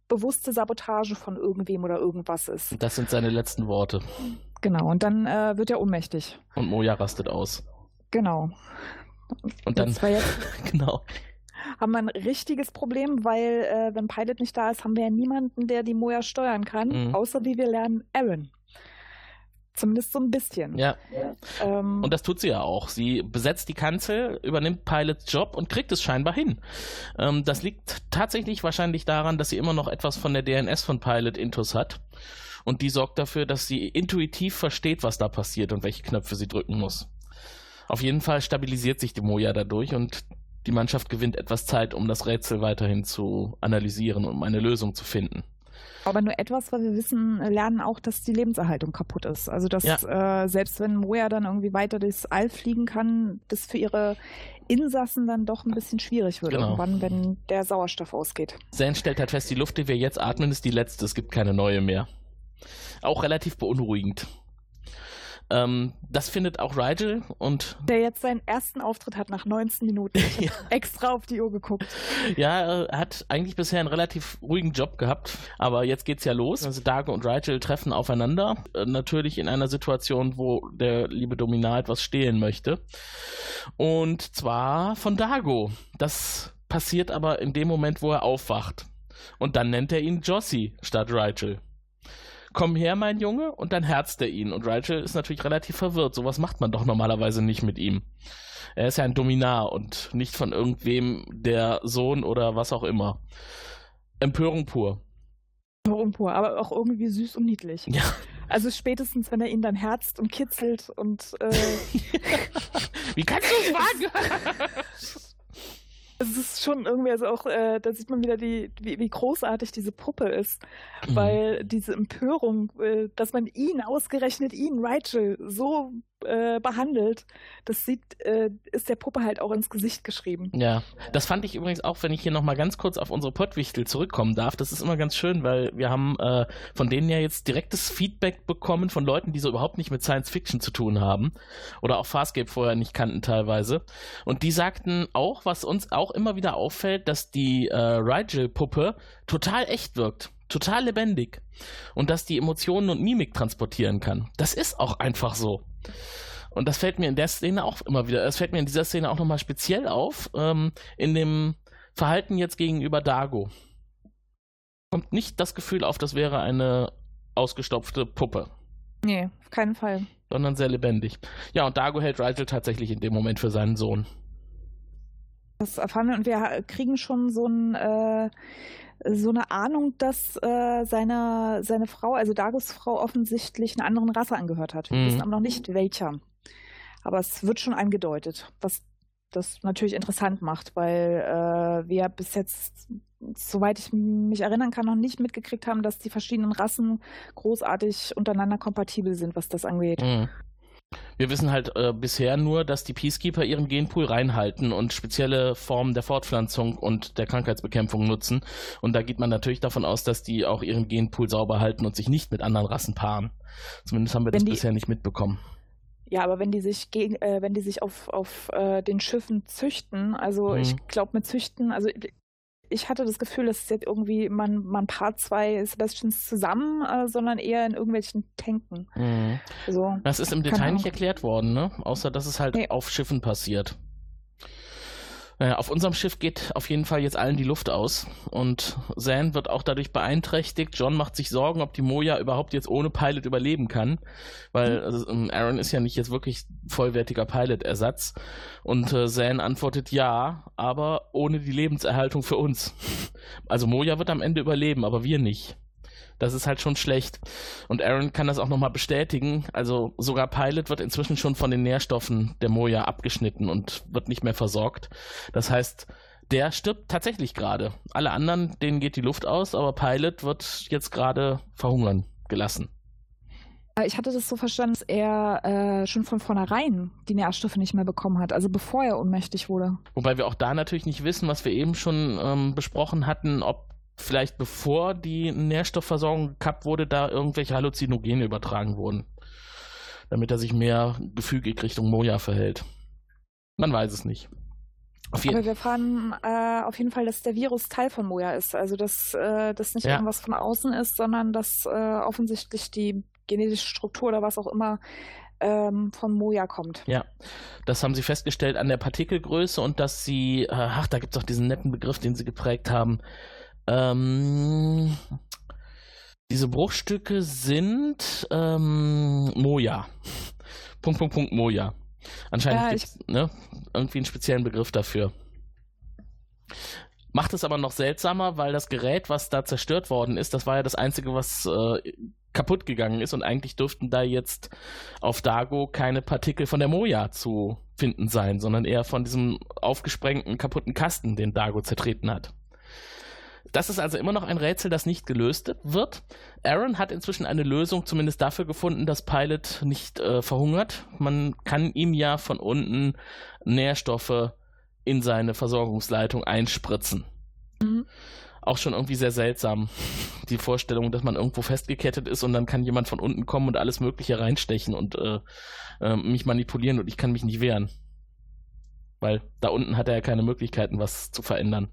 bewusste Sabotage von irgendwem oder irgendwas ist. Das sind seine letzten Worte. Genau, und dann äh, wird er ohnmächtig. Und Moja rastet aus. Genau. Und dann, *laughs* genau. Haben wir ein richtiges Problem, weil äh, wenn Pilot nicht da ist, haben wir ja niemanden, der die Moja steuern kann, mhm. außer wie wir lernen Aaron. Zumindest so ein bisschen. Ja. Ähm, und das tut sie ja auch. Sie besetzt die Kanzel, übernimmt Pilots Job und kriegt es scheinbar hin. Ähm, das liegt tatsächlich wahrscheinlich daran, dass sie immer noch etwas von der DNS von Pilot Intus hat. Und die sorgt dafür, dass sie intuitiv versteht, was da passiert und welche Knöpfe sie drücken muss. Auf jeden Fall stabilisiert sich die Moja dadurch und die Mannschaft gewinnt etwas Zeit, um das Rätsel weiterhin zu analysieren und um eine Lösung zu finden. Aber nur etwas, weil wir wissen, lernen auch, dass die Lebenserhaltung kaputt ist. Also dass ja. äh, selbst wenn Moja dann irgendwie weiter durchs All fliegen kann, das für ihre Insassen dann doch ein bisschen schwierig wird genau. irgendwann, wenn der Sauerstoff ausgeht. Zane stellt halt fest, die Luft, die wir jetzt atmen, ist die letzte. Es gibt keine neue mehr. Auch relativ beunruhigend. Ähm, das findet auch Rigel und. Der jetzt seinen ersten Auftritt hat nach 19 Minuten. *laughs* ja. Extra auf die Uhr geguckt. Ja, er hat eigentlich bisher einen relativ ruhigen Job gehabt, aber jetzt geht's ja los. Also Dago und Rigel treffen aufeinander. Äh, natürlich in einer Situation, wo der liebe Dominar etwas stehlen möchte. Und zwar von Dago. Das passiert aber in dem Moment, wo er aufwacht. Und dann nennt er ihn Jossie statt Rigel komm her, mein Junge, und dann herzt er ihn. Und Rachel ist natürlich relativ verwirrt. Sowas macht man doch normalerweise nicht mit ihm. Er ist ja ein Dominar und nicht von irgendwem der Sohn oder was auch immer. Empörung pur. Empörung pur, aber auch irgendwie süß und niedlich. Ja. Also spätestens, wenn er ihn dann herzt und kitzelt und äh *laughs* Wie kannst du es wagen? *laughs* es ist schon irgendwie, also auch, äh, da sieht man wieder, die, wie, wie großartig diese Puppe ist. Mhm. Weil diese Empörung, äh, dass man ihn, ausgerechnet ihn, Rachel, so äh, behandelt, das sieht, äh, ist der Puppe halt auch ins Gesicht geschrieben. Ja, das fand ich übrigens auch, wenn ich hier nochmal ganz kurz auf unsere Pottwichtel zurückkommen darf. Das ist immer ganz schön, weil wir haben äh, von denen ja jetzt direktes Feedback bekommen von Leuten, die so überhaupt nicht mit Science Fiction zu tun haben oder auch Farscape vorher nicht kannten teilweise. Und die sagten auch, was uns auch immer wieder auffällt, dass die äh, Rigel-Puppe total echt wirkt total lebendig und dass die Emotionen und Mimik transportieren kann. Das ist auch einfach so. Und das fällt mir in der Szene auch immer wieder, es fällt mir in dieser Szene auch nochmal speziell auf, ähm, in dem Verhalten jetzt gegenüber Dago. Kommt nicht das Gefühl auf, das wäre eine ausgestopfte Puppe. Nee, auf keinen Fall. Sondern sehr lebendig. Ja, und Dago hält Rigel tatsächlich in dem Moment für seinen Sohn. Das erfahren wir und wir kriegen schon so ein äh, so eine Ahnung, dass äh, seine, seine Frau, also Dagos Frau, offensichtlich einer anderen Rasse angehört hat. Wir mhm. wissen aber noch nicht welcher. Aber es wird schon angedeutet, was das natürlich interessant macht, weil äh, wir bis jetzt, soweit ich mich erinnern kann, noch nicht mitgekriegt haben, dass die verschiedenen Rassen großartig untereinander kompatibel sind, was das angeht. Mhm. Wir wissen halt äh, bisher nur, dass die Peacekeeper ihren Genpool reinhalten und spezielle Formen der Fortpflanzung und der Krankheitsbekämpfung nutzen. Und da geht man natürlich davon aus, dass die auch ihren Genpool sauber halten und sich nicht mit anderen Rassen paaren. Zumindest haben wir Wenn das bisher nicht mitbekommen. Ja, aber wenn die sich gegen, äh, wenn die sich auf, auf äh, den Schiffen züchten, also hm. ich glaube mit züchten, also ich hatte das Gefühl, dass jetzt irgendwie man, man paar zwei Sebastians zusammen, äh, sondern eher in irgendwelchen Tanken. Mhm. Also, das ist im Detail nicht erklärt worden, ne? Außer dass es halt nee. auf Schiffen passiert. Naja, auf unserem Schiff geht auf jeden Fall jetzt allen die Luft aus und Zan wird auch dadurch beeinträchtigt. John macht sich Sorgen, ob die Moja überhaupt jetzt ohne Pilot überleben kann, weil mhm. also, ähm, Aaron ist ja nicht jetzt wirklich vollwertiger Pilot-Ersatz und äh, Zan antwortet ja, aber ohne die Lebenserhaltung für uns. Also Moja wird am Ende überleben, aber wir nicht. Das ist halt schon schlecht. Und Aaron kann das auch nochmal bestätigen. Also sogar Pilot wird inzwischen schon von den Nährstoffen der Moja abgeschnitten und wird nicht mehr versorgt. Das heißt, der stirbt tatsächlich gerade. Alle anderen, denen geht die Luft aus, aber Pilot wird jetzt gerade verhungern gelassen. Ich hatte das so verstanden, dass er äh, schon von vornherein die Nährstoffe nicht mehr bekommen hat, also bevor er ohnmächtig wurde. Wobei wir auch da natürlich nicht wissen, was wir eben schon ähm, besprochen hatten, ob vielleicht bevor die Nährstoffversorgung gekappt wurde, da irgendwelche Halluzinogene übertragen wurden. Damit er sich mehr gefügig Richtung Moja verhält. Man weiß es nicht. Aber wir erfahren äh, auf jeden Fall, dass der Virus Teil von Moja ist. Also dass äh, das nicht ja. irgendwas von außen ist, sondern dass äh, offensichtlich die genetische Struktur oder was auch immer ähm, von Moja kommt. Ja, das haben sie festgestellt an der Partikelgröße und dass sie, äh, ach, da gibt es auch diesen netten Begriff, den sie geprägt haben, ähm, diese Bruchstücke sind ähm, Moja. Punkt, Punkt, Punkt, Moja. Anscheinend ja, gibt es ne, irgendwie einen speziellen Begriff dafür. Macht es aber noch seltsamer, weil das Gerät, was da zerstört worden ist, das war ja das Einzige, was äh, kaputt gegangen ist und eigentlich dürften da jetzt auf Dago keine Partikel von der Moja zu finden sein, sondern eher von diesem aufgesprengten, kaputten Kasten, den Dago zertreten hat. Das ist also immer noch ein Rätsel, das nicht gelöst wird. Aaron hat inzwischen eine Lösung zumindest dafür gefunden, dass Pilot nicht äh, verhungert. Man kann ihm ja von unten Nährstoffe in seine Versorgungsleitung einspritzen. Mhm. Auch schon irgendwie sehr seltsam. Die Vorstellung, dass man irgendwo festgekettet ist und dann kann jemand von unten kommen und alles Mögliche reinstechen und äh, äh, mich manipulieren und ich kann mich nicht wehren. Weil da unten hat er ja keine Möglichkeiten, was zu verändern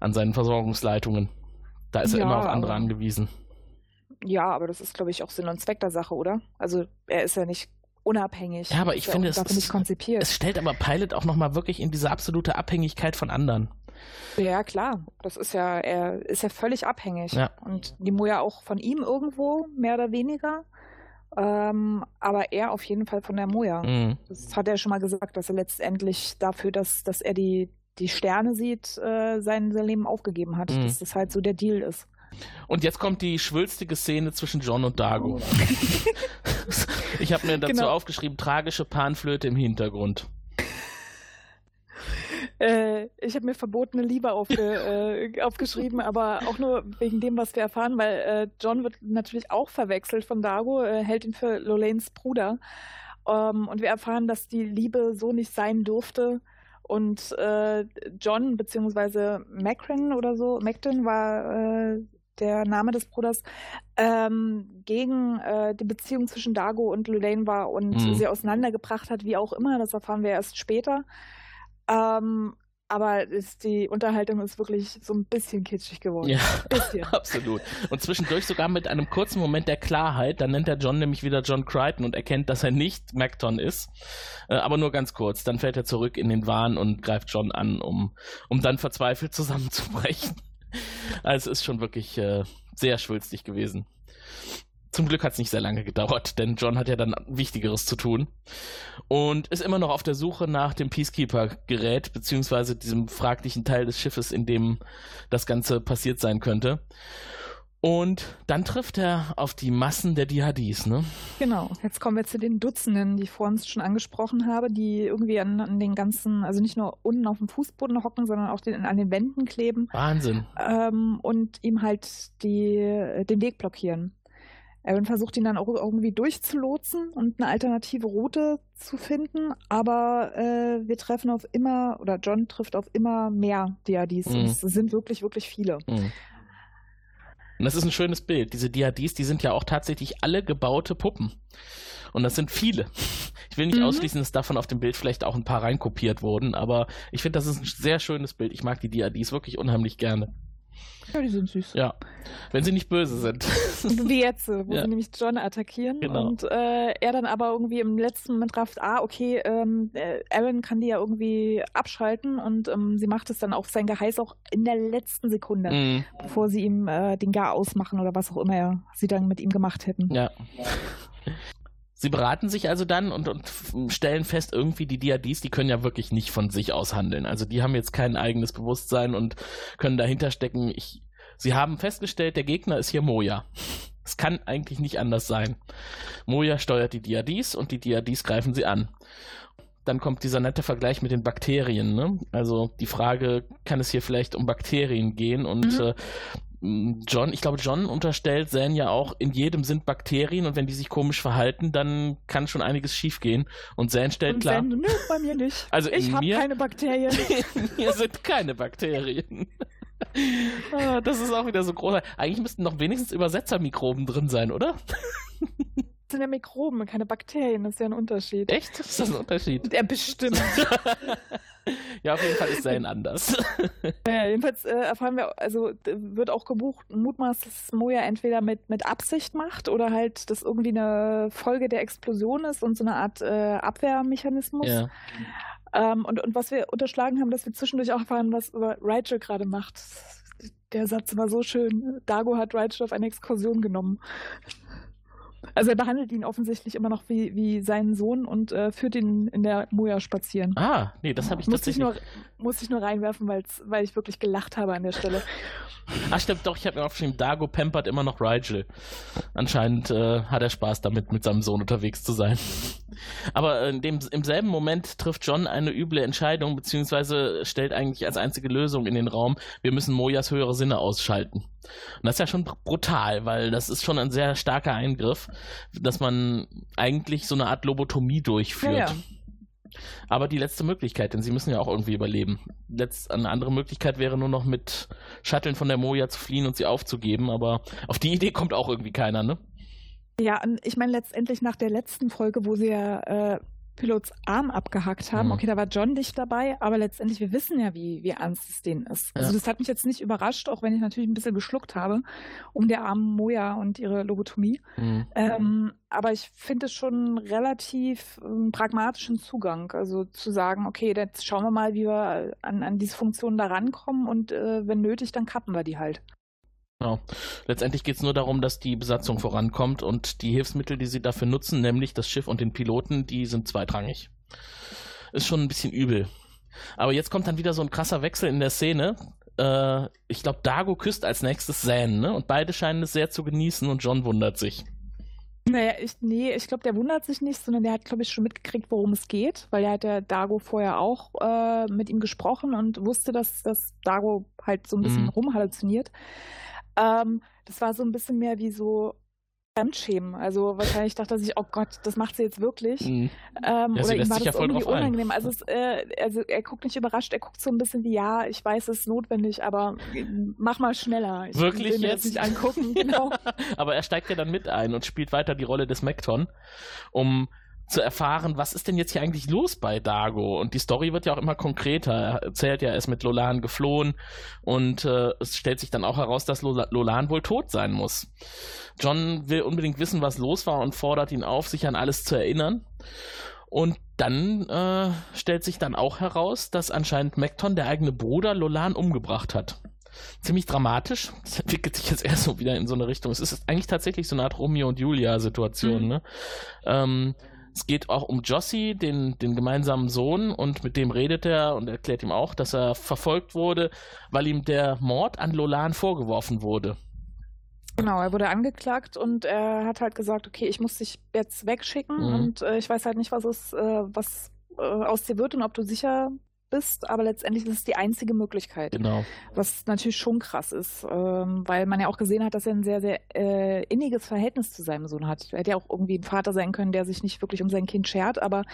an seinen Versorgungsleitungen. Da ist er ja, immer auf andere angewiesen. Ja, aber das ist, glaube ich, auch Sinn und Zweck der Sache, oder? Also er ist ja nicht unabhängig. Ja, aber ich finde, es, nicht konzipiert. es stellt aber Pilot auch nochmal wirklich in diese absolute Abhängigkeit von anderen. Ja, klar. Das ist ja, er ist ja völlig abhängig. Ja. Und Nemo ja auch von ihm irgendwo, mehr oder weniger. Ähm, aber er auf jeden Fall von der Moja. Mhm. Das hat er schon mal gesagt, dass er letztendlich dafür, dass, dass er die, die Sterne sieht, äh, sein, sein Leben aufgegeben hat. Mhm. Dass das halt so der Deal ist. Und jetzt kommt die schwülstige Szene zwischen John und Dago. Oh. *laughs* ich habe mir dazu genau. aufgeschrieben, tragische Panflöte im Hintergrund. Äh, ich habe mir verbotene Liebe aufge, äh, aufgeschrieben, aber auch nur wegen dem, was wir erfahren, weil äh, John wird natürlich auch verwechselt von Dago, äh, hält ihn für Lolanes Bruder. Ähm, und wir erfahren, dass die Liebe so nicht sein durfte und äh, John beziehungsweise Macron oder so, Macton war äh, der Name des Bruders, ähm, gegen äh, die Beziehung zwischen Dago und Lulaine war und mhm. sie auseinandergebracht hat, wie auch immer. Das erfahren wir erst später. Ähm, aber ist, die Unterhaltung ist wirklich so ein bisschen kitschig geworden. Ja, *laughs* absolut. Und zwischendurch sogar mit einem kurzen Moment der Klarheit. Dann nennt er John nämlich wieder John Crichton und erkennt, dass er nicht Macton ist. Äh, aber nur ganz kurz. Dann fällt er zurück in den Wahn und greift John an, um, um dann verzweifelt *laughs* zusammenzubrechen. Also es ist schon wirklich äh, sehr schwülstig gewesen. Zum Glück hat es nicht sehr lange gedauert, denn John hat ja dann Wichtigeres zu tun und ist immer noch auf der Suche nach dem Peacekeeper-Gerät, beziehungsweise diesem fraglichen Teil des Schiffes, in dem das Ganze passiert sein könnte. Und dann trifft er auf die Massen der Dihadis, ne? Genau. Jetzt kommen wir zu den Dutzenden, die ich vorhin schon angesprochen habe, die irgendwie an, an, den ganzen, also nicht nur unten auf dem Fußboden hocken, sondern auch den, an den Wänden kleben. Wahnsinn. Ähm, und ihm halt die, den Weg blockieren. Aaron versucht ihn dann auch irgendwie durchzulotsen und eine alternative Route zu finden, aber äh, wir treffen auf immer, oder John trifft auf immer mehr Diadis. Mhm. Es sind wirklich, wirklich viele. Mhm. Und das ist ein schönes Bild. Diese Diadis, die sind ja auch tatsächlich alle gebaute Puppen. Und das sind viele. Ich will nicht mhm. ausschließen, dass davon auf dem Bild vielleicht auch ein paar reinkopiert wurden, aber ich finde, das ist ein sehr schönes Bild. Ich mag die Diadis wirklich unheimlich gerne. Ja, die sind süß. Ja, wenn sie nicht böse sind. *laughs* Wie jetzt, wo ja. sie nämlich John attackieren genau. und äh, er dann aber irgendwie im letzten Moment rafft, ah, okay, ähm, äh, Aaron kann die ja irgendwie abschalten und ähm, sie macht es dann auch sein Geheiß auch in der letzten Sekunde, mhm. bevor sie ihm äh, den Gar ausmachen oder was auch immer sie dann mit ihm gemacht hätten. Ja. Sie beraten sich also dann und, und, stellen fest, irgendwie die Diadis, die können ja wirklich nicht von sich aus handeln. Also die haben jetzt kein eigenes Bewusstsein und können dahinter stecken. Ich, sie haben festgestellt, der Gegner ist hier Moja. Es kann eigentlich nicht anders sein. Moja steuert die Diadis und die Diadis greifen sie an. Dann kommt dieser nette Vergleich mit den Bakterien. Ne? Also die Frage, kann es hier vielleicht um Bakterien gehen? Und mhm. äh, John, ich glaube, John unterstellt Zan ja auch, in jedem sind Bakterien und wenn die sich komisch verhalten, dann kann schon einiges schiefgehen. Und Zan stellt und klar. Zan, nö, bei mir nicht. *laughs* Also ich habe keine Bakterien. *laughs* in mir sind keine Bakterien. *laughs* Ah, das ist auch wieder so groß. Eigentlich müssten noch wenigstens Übersetzermikroben drin sein, oder? Das sind ja Mikroben, keine Bakterien, das ist ja ein Unterschied. Echt? Ist das ein Unterschied? Ja, bestimmt. *laughs* ja, auf jeden Fall ist sein anders. *laughs* ja, jedenfalls äh, erfahren wir, also wird auch gebucht, mutmaßt, dass Moja entweder mit, mit Absicht macht oder halt, dass irgendwie eine Folge der Explosion ist und so eine Art äh, Abwehrmechanismus. Ja. Ähm, und, und was wir unterschlagen haben, dass wir zwischendurch auch erfahren, was Rachel gerade macht. Der Satz war so schön. Dago hat Rachel auf eine Exkursion genommen. Also er behandelt ihn offensichtlich immer noch wie, wie seinen Sohn und äh, führt ihn in der Moja spazieren. Ah, nee, das habe ich muss tatsächlich... Ich nur, muss ich nur reinwerfen, weil ich wirklich gelacht habe an der Stelle. *laughs* Ach stimmt, doch, ich habe mir aufgeschrieben, Dago pampert immer noch Rigel. Anscheinend äh, hat er Spaß damit, mit seinem Sohn unterwegs zu sein. *laughs* Aber in dem, im selben Moment trifft John eine üble Entscheidung, beziehungsweise stellt eigentlich als einzige Lösung in den Raum, wir müssen Mojas höhere Sinne ausschalten. Und das ist ja schon brutal, weil das ist schon ein sehr starker Eingriff, dass man eigentlich so eine Art Lobotomie durchführt. Ja, ja. Aber die letzte Möglichkeit, denn sie müssen ja auch irgendwie überleben. Letzt, eine andere Möglichkeit wäre nur noch mit Shuttlen von der Moja zu fliehen und sie aufzugeben, aber auf die Idee kommt auch irgendwie keiner, ne? Ja, ich meine letztendlich nach der letzten Folge, wo sie ja äh, Pilots Arm abgehackt haben. Mhm. Okay, da war John nicht dabei, aber letztendlich, wir wissen ja, wie, wie ernst es denen ist. Also ja. das hat mich jetzt nicht überrascht, auch wenn ich natürlich ein bisschen geschluckt habe, um der armen Moja und ihre Lobotomie. Mhm. Ähm, aber ich finde es schon relativ ähm, pragmatischen Zugang. Also zu sagen, okay, jetzt schauen wir mal, wie wir an, an diese Funktionen da rankommen und äh, wenn nötig, dann kappen wir die halt. Genau. Letztendlich geht es nur darum, dass die Besatzung vorankommt und die Hilfsmittel, die sie dafür nutzen, nämlich das Schiff und den Piloten, die sind zweitrangig. Ist schon ein bisschen übel. Aber jetzt kommt dann wieder so ein krasser Wechsel in der Szene. Äh, ich glaube, Dago küsst als nächstes Zan, ne? Und beide scheinen es sehr zu genießen und John wundert sich. Naja, ich, nee, ich glaube, der wundert sich nicht, sondern der hat, glaube ich, schon mitgekriegt, worum es geht, weil er hat ja Dago vorher auch äh, mit ihm gesprochen und wusste, dass, dass Dago halt so ein bisschen mhm. rumhalluziniert. Ähm, das war so ein bisschen mehr wie so Fremdschämen. Also wahrscheinlich dachte er sich, oh Gott, das macht sie jetzt wirklich. Mhm. Ähm, ja, oder ihm war das ja irgendwie unangenehm. Also, es, äh, also, er guckt nicht überrascht, er guckt so ein bisschen wie, ja, ich weiß, es ist notwendig, aber mach mal schneller. Ich wirklich will jetzt? Nicht angucken. Genau. *laughs* aber er steigt ja dann mit ein und spielt weiter die Rolle des Mekton, um zu erfahren, was ist denn jetzt hier eigentlich los bei Dago? Und die Story wird ja auch immer konkreter. Er erzählt ja, er ist mit Lolan geflohen und äh, es stellt sich dann auch heraus, dass Lolan wohl tot sein muss. John will unbedingt wissen, was los war und fordert ihn auf, sich an alles zu erinnern. Und dann äh, stellt sich dann auch heraus, dass anscheinend Mekton, der eigene Bruder, Lolan umgebracht hat ziemlich dramatisch. Das entwickelt sich jetzt erst so wieder in so eine Richtung. Es ist eigentlich tatsächlich so eine Art Romeo und Julia-Situation. Mhm. Ne? Ähm, es geht auch um Jossi, den, den gemeinsamen Sohn, und mit dem redet er und erklärt ihm auch, dass er verfolgt wurde, weil ihm der Mord an Lolan vorgeworfen wurde. Genau, er wurde angeklagt und er hat halt gesagt, okay, ich muss dich jetzt wegschicken mhm. und äh, ich weiß halt nicht, was es, äh, was äh, aus dir wird und ob du sicher bist, aber letztendlich ist es die einzige Möglichkeit. Genau. Was natürlich schon krass ist, ähm, weil man ja auch gesehen hat, dass er ein sehr, sehr äh, inniges Verhältnis zu seinem Sohn hat. Er hätte ja auch irgendwie ein Vater sein können, der sich nicht wirklich um sein Kind schert, aber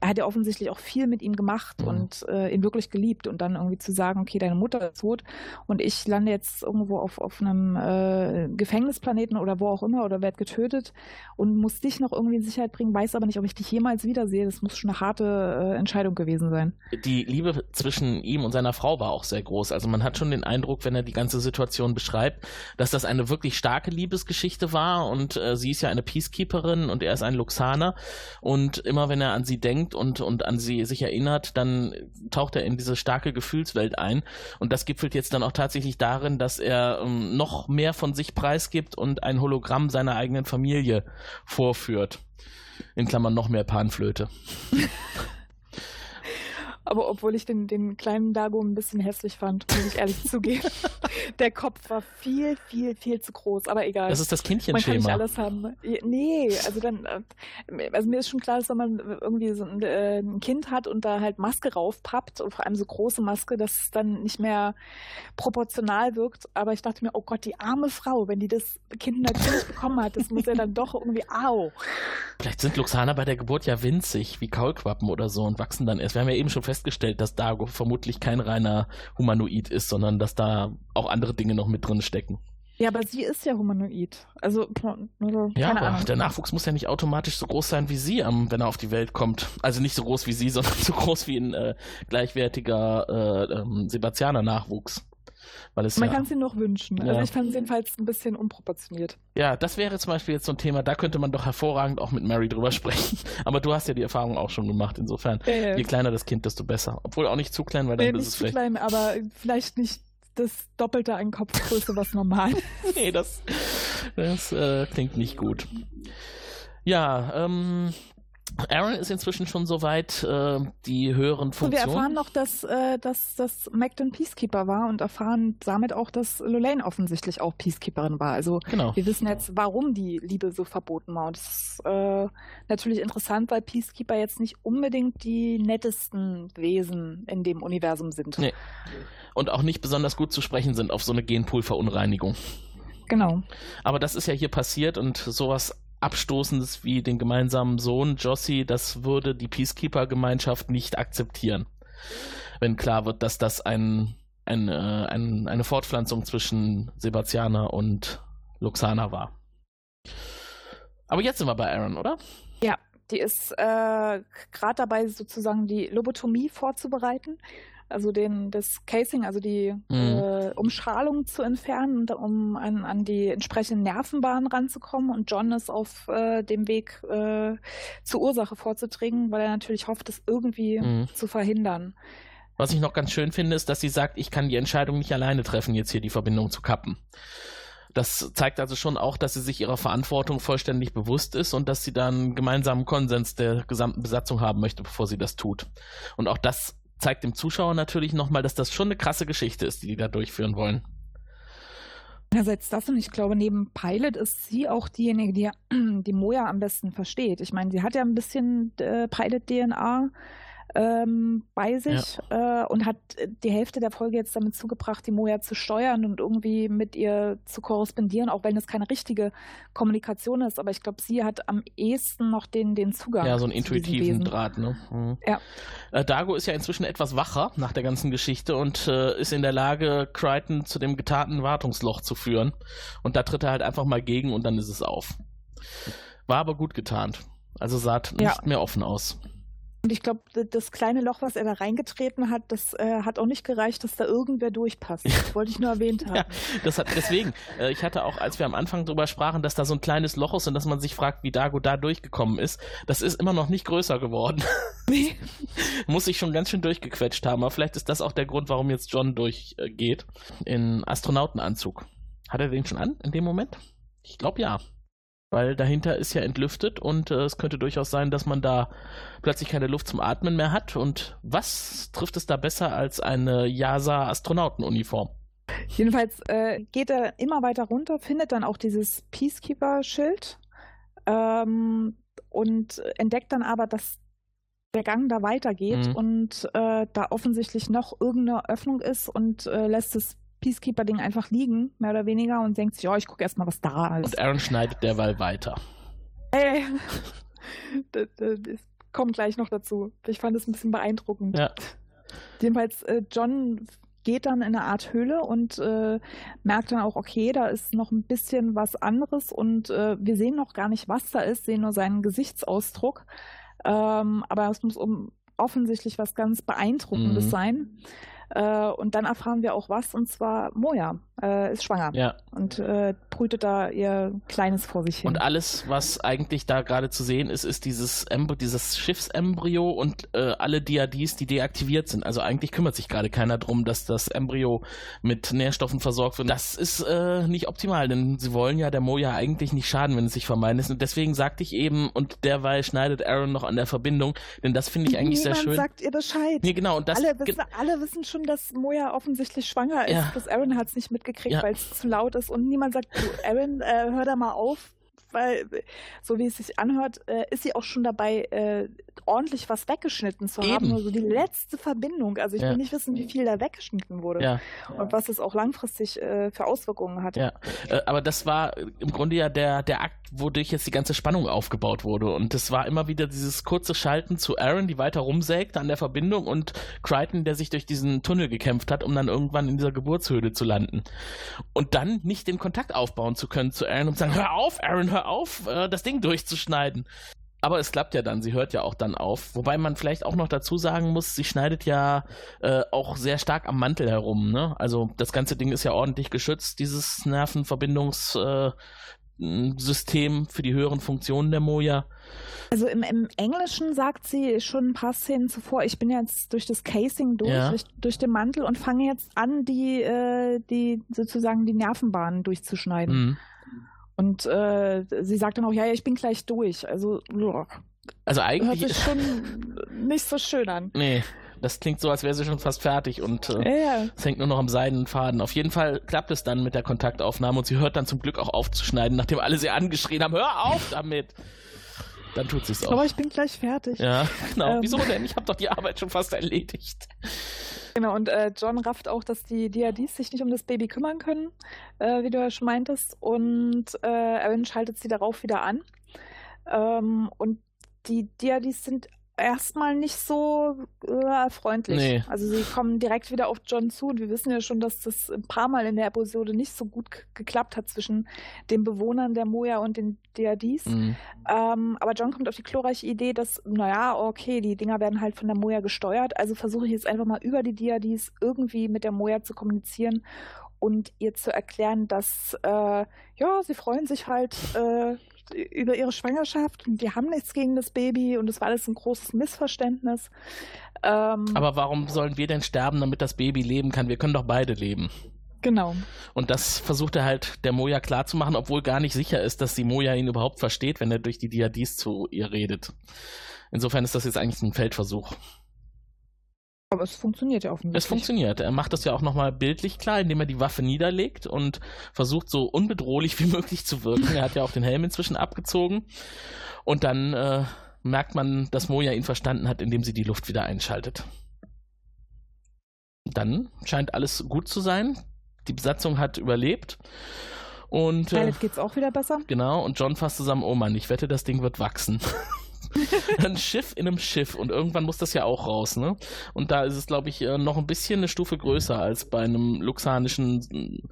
er hat ja offensichtlich auch viel mit ihm gemacht mhm. und äh, ihn wirklich geliebt und dann irgendwie zu sagen, okay, deine Mutter ist tot und ich lande jetzt irgendwo auf, auf einem äh, Gefängnisplaneten oder wo auch immer oder werde getötet und muss dich noch irgendwie in Sicherheit bringen, weiß aber nicht, ob ich dich jemals wiedersehe. Das muss schon eine harte äh, Entscheidung gewesen sein. Die Liebe Liebe zwischen ihm und seiner Frau war auch sehr groß. Also man hat schon den Eindruck, wenn er die ganze Situation beschreibt, dass das eine wirklich starke Liebesgeschichte war und äh, sie ist ja eine Peacekeeperin und er ist ein Luxaner und immer wenn er an sie denkt und, und an sie sich erinnert, dann taucht er in diese starke Gefühlswelt ein und das gipfelt jetzt dann auch tatsächlich darin, dass er ähm, noch mehr von sich preisgibt und ein Hologramm seiner eigenen Familie vorführt. In Klammern noch mehr Panflöte. *laughs* Aber obwohl ich den, den kleinen Dago ein bisschen hässlich fand, muss ich ehrlich *laughs* zugeben. Der Kopf war viel, viel, viel zu groß, aber egal. Das ist das Kindchenschema. Man kann nicht alles haben. Nee, also dann, äh, also mir ist schon klar, dass wenn man irgendwie so ein, äh, ein Kind hat und da halt Maske raufpappt und vor allem so große Maske, dass es dann nicht mehr proportional wirkt. Aber ich dachte mir, oh Gott, die arme Frau, wenn die das Kind natürlich bekommen hat, das muss ja dann doch irgendwie, au. Vielleicht sind Luxaner bei der Geburt ja winzig, wie Kaulquappen oder so und wachsen dann erst. Wir haben ja eben schon festgestellt, dass Dago vermutlich kein reiner Humanoid ist, sondern dass da auch andere Dinge noch mit drin stecken. Ja, aber sie ist ja humanoid. Also, also ja, aber Ahnung. der Nachwuchs muss ja nicht automatisch so groß sein wie sie, wenn er auf die Welt kommt. Also nicht so groß wie sie, *laughs* sondern so groß wie ein äh, gleichwertiger äh, ähm, Sebastianer-Nachwuchs. Weil es Man ja, kann es ihnen noch wünschen. Also ja. Also ich fand es jedenfalls ein bisschen unproportioniert. Ja, das wäre zum Beispiel jetzt so ein Thema, da könnte man doch hervorragend auch mit Mary drüber *laughs* sprechen. Aber du hast ja die Erfahrung auch schon gemacht, insofern. Ja, je kleiner das Kind, desto besser. Obwohl auch nicht zu klein, weil dann nee, ist es vielleicht. klein, aber vielleicht nicht das Doppelte an Kopfgröße, was normal *laughs* ist. nee, das, das äh, klingt nicht gut. Ja, ähm, Aaron ist inzwischen schon soweit, äh, die höheren Funktionen. wir erfahren noch, dass, äh, dass, dass Magden Peacekeeper war und erfahren damit auch, dass Lolaine offensichtlich auch Peacekeeperin war. Also genau. wir wissen jetzt, warum die Liebe so verboten war. Und das ist äh, natürlich interessant, weil Peacekeeper jetzt nicht unbedingt die nettesten Wesen in dem Universum sind. Nee. Und auch nicht besonders gut zu sprechen sind auf so eine Genpool-Verunreinigung. Genau. Aber das ist ja hier passiert und sowas Abstoßendes wie den gemeinsamen Sohn Jossi, das würde die Peacekeeper-Gemeinschaft nicht akzeptieren. Wenn klar wird, dass das ein, ein, äh, ein, eine Fortpflanzung zwischen Sebastianer und Luxana war. Aber jetzt sind wir bei Aaron, oder? Ja, die ist äh, gerade dabei, sozusagen die Lobotomie vorzubereiten also den, das Casing, also die mhm. äh, Umstrahlung zu entfernen, um an, an die entsprechenden Nervenbahnen ranzukommen. Und John ist auf äh, dem Weg äh, zur Ursache vorzudringen, weil er natürlich hofft, das irgendwie mhm. zu verhindern. Was ich noch ganz schön finde, ist, dass sie sagt, ich kann die Entscheidung nicht alleine treffen, jetzt hier die Verbindung zu kappen. Das zeigt also schon auch, dass sie sich ihrer Verantwortung vollständig bewusst ist und dass sie dann einen gemeinsamen Konsens der gesamten Besatzung haben möchte, bevor sie das tut. Und auch das zeigt dem Zuschauer natürlich nochmal, dass das schon eine krasse Geschichte ist, die die da durchführen wollen. Einerseits das und ich glaube, neben Pilot ist sie auch diejenige, die die Moja am besten versteht. Ich meine, sie hat ja ein bisschen äh, Pilot-DNA ähm, bei sich ja. äh, und hat die Hälfte der Folge jetzt damit zugebracht, die Moja zu steuern und irgendwie mit ihr zu korrespondieren, auch wenn es keine richtige Kommunikation ist. Aber ich glaube, sie hat am ehesten noch den, den Zugang. Ja, so einen intuitiven Draht. Ne? Mhm. Ja. Äh, Dago ist ja inzwischen etwas wacher nach der ganzen Geschichte und äh, ist in der Lage, Crichton zu dem getarnten Wartungsloch zu führen. Und da tritt er halt einfach mal gegen und dann ist es auf. War aber gut getarnt. Also sah nicht ja. mehr offen aus. Und ich glaube, das kleine Loch, was er da reingetreten hat, das äh, hat auch nicht gereicht, dass da irgendwer durchpasst. Das wollte ich nur erwähnt *laughs* haben. Ja, das hat, deswegen, äh, ich hatte auch, als wir am Anfang darüber sprachen, dass da so ein kleines Loch ist und dass man sich fragt, wie Dago da durchgekommen ist, das ist immer noch nicht größer geworden. *laughs* Nee. Muss ich schon ganz schön durchgequetscht haben, aber vielleicht ist das auch der Grund, warum jetzt John durchgeht. in Astronautenanzug. Hat er den schon an in dem Moment? Ich glaube ja weil dahinter ist ja entlüftet und äh, es könnte durchaus sein, dass man da plötzlich keine Luft zum Atmen mehr hat. Und was trifft es da besser als eine JASA-Astronautenuniform? Jedenfalls äh, geht er immer weiter runter, findet dann auch dieses Peacekeeper-Schild ähm, und entdeckt dann aber, dass der Gang da weitergeht Mhm. und äh, da offensichtlich noch irgendeine Öffnung ist und äh, lässt das Peacekeeper-Ding einfach liegen, mehr oder weniger, und denkt sich, ja, ich gucke erstmal, was da ist. Und Aaron schneidet derweil weiter. Ey, *laughs* das, das, das kommt gleich noch dazu. Ich fand es ein bisschen beeindruckend. Ja. Jedenfalls, äh, John geht dann in eine Art Höhle und äh, merkt dann auch, okay, da ist noch ein bisschen was anderes und äh, wir sehen noch gar nicht, was da ist, sehen nur seinen Gesichtsausdruck. Ähm, aber es muss um, offensichtlich was ganz Beeindruckendes Mhm. sein. Äh, und dann erfahren wir auch was, und zwar Moja äh, ist schwanger Ja. und äh, brütet da ihr Kleines vor sich hin. Und alles, was eigentlich da gerade zu sehen ist, ist dieses, Embryo, dieses Schiffsembryo und äh, alle DADs, die deaktiviert sind. Also eigentlich kümmert sich gerade keiner drum, dass das Embryo mit Nährstoffen versorgt wird. Das ist äh, nicht optimal, denn sie wollen ja der Moja eigentlich nicht schaden, wenn es sich vermeiden ist. Und deswegen sagte ich eben, und derweil schneidet Aaron noch an der Verbindung, denn das finde ich eigentlich Niemand sehr schön. sagt ihr Bescheid. Nee, genau, und das alle, wissen, alle wissen schon, dass Moja offensichtlich schwanger ist. Ja. Das Aaron hat es nicht mitgekriegt, Ja. weil es zu laut ist. Und niemand sagt, du, Aaron, äh, hör da mal auf. Weil, so wie es sich anhört, äh, ist sie auch schon dabei, äh, ordentlich was weggeschnitten zu haben. Eben. Nur so die letzte Verbindung. Also ich Ja. will nicht wissen, wie viel da weggeschnitten wurde. ja. Und was es auch langfristig äh, für Auswirkungen hat. Ja, aber das war im Grunde ja der, der Akt, wodurch jetzt die ganze Spannung aufgebaut wurde. Und das war immer wieder dieses kurze Schalten zu Aaron, die weiter rumsägte an der Verbindung und Crichton, der sich durch diesen Tunnel gekämpft hat, um dann irgendwann in dieser Geburtshöhle zu landen. Und dann nicht den Kontakt aufbauen zu können zu Aaron und sagen, hör auf, Aaron, hör auf, äh, das Ding durchzuschneiden. Aber es klappt ja dann, sie hört ja auch dann auf. Wobei man vielleicht auch noch dazu sagen muss, sie schneidet ja äh, auch sehr stark am Mantel herum. Ne? Also das ganze Ding ist ja ordentlich geschützt, dieses Nervenverbindungssystem äh, für die höheren Funktionen der Moja. Also im, im Englischen sagt sie schon ein paar Szenen zuvor, ich bin jetzt durch das Casing durch, Ja. durch, durch den Mantel und fange jetzt an, die, äh, die sozusagen die Nervenbahnen durchzuschneiden. Mhm. Und äh, sie sagt dann auch, ja, ja, ich bin gleich durch. Also uah, Also hört eigentlich sich schon nicht so schön an. Nee, das klingt so, als wäre sie schon fast fertig und äh, Ja, ja. es hängt nur noch am seidenen Faden. Auf jeden Fall klappt es dann mit der Kontaktaufnahme und sie hört dann zum Glück auch aufzuschneiden, nachdem alle sie angeschrien haben, hör auf damit! Dann tut sie es auch. Aber ich bin gleich fertig. Ja, *laughs* genau. Ähm. Wieso denn? Ich habe doch die Arbeit schon fast erledigt. Genau, und äh, John rafft auch, dass die DADs sich nicht um das Baby kümmern können, äh, wie du ja schon meintest. Und äh, Aaron schaltet sie darauf wieder an. Ähm, und die DADs sind erstmal nicht so äh, freundlich. Nee. Also sie kommen direkt wieder auf John zu und wir wissen ja schon, dass das ein paar Mal in der Episode nicht so gut geklappt hat zwischen den Bewohnern der Moja und den DADs. Mhm. Ähm, aber John kommt auf die glorreiche Idee, dass, naja, okay, die Dinger werden halt von der Moja gesteuert, also versuche ich jetzt einfach mal über die DADs irgendwie mit der Moja zu kommunizieren und ihr zu erklären, dass, äh, ja, sie freuen sich halt äh, über ihre Schwangerschaft und die haben nichts gegen das Baby und es war alles ein großes Missverständnis. Ähm, Aber warum sollen wir denn sterben, damit das Baby leben kann? Wir können doch beide leben. genau. Und das versucht er halt der Moja klarzumachen, obwohl gar nicht sicher ist, dass die Moja ihn überhaupt versteht, wenn er durch die DADs zu ihr redet. Insofern ist das jetzt eigentlich ein Feldversuch. Aber es funktioniert ja offensichtlich. Es funktioniert. Er macht das ja auch nochmal bildlich klar, indem er die Waffe niederlegt und versucht so unbedrohlich wie *laughs* möglich zu wirken. Er hat ja auch den Helm inzwischen abgezogen. Und dann äh, merkt man, dass Moja ihn verstanden hat, indem sie die Luft wieder einschaltet. Dann scheint alles gut zu sein. Die Besatzung hat überlebt. Und äh, Pilot geht's auch wieder besser. Genau, und John fasst zusammen, oh Mann, ich wette, das Ding wird wachsen. *laughs* *laughs* ein Schiff in einem Schiff und irgendwann muss das ja auch raus, ne? Und da ist es, glaube ich, äh, noch ein bisschen eine Stufe größer als bei einem luxanischen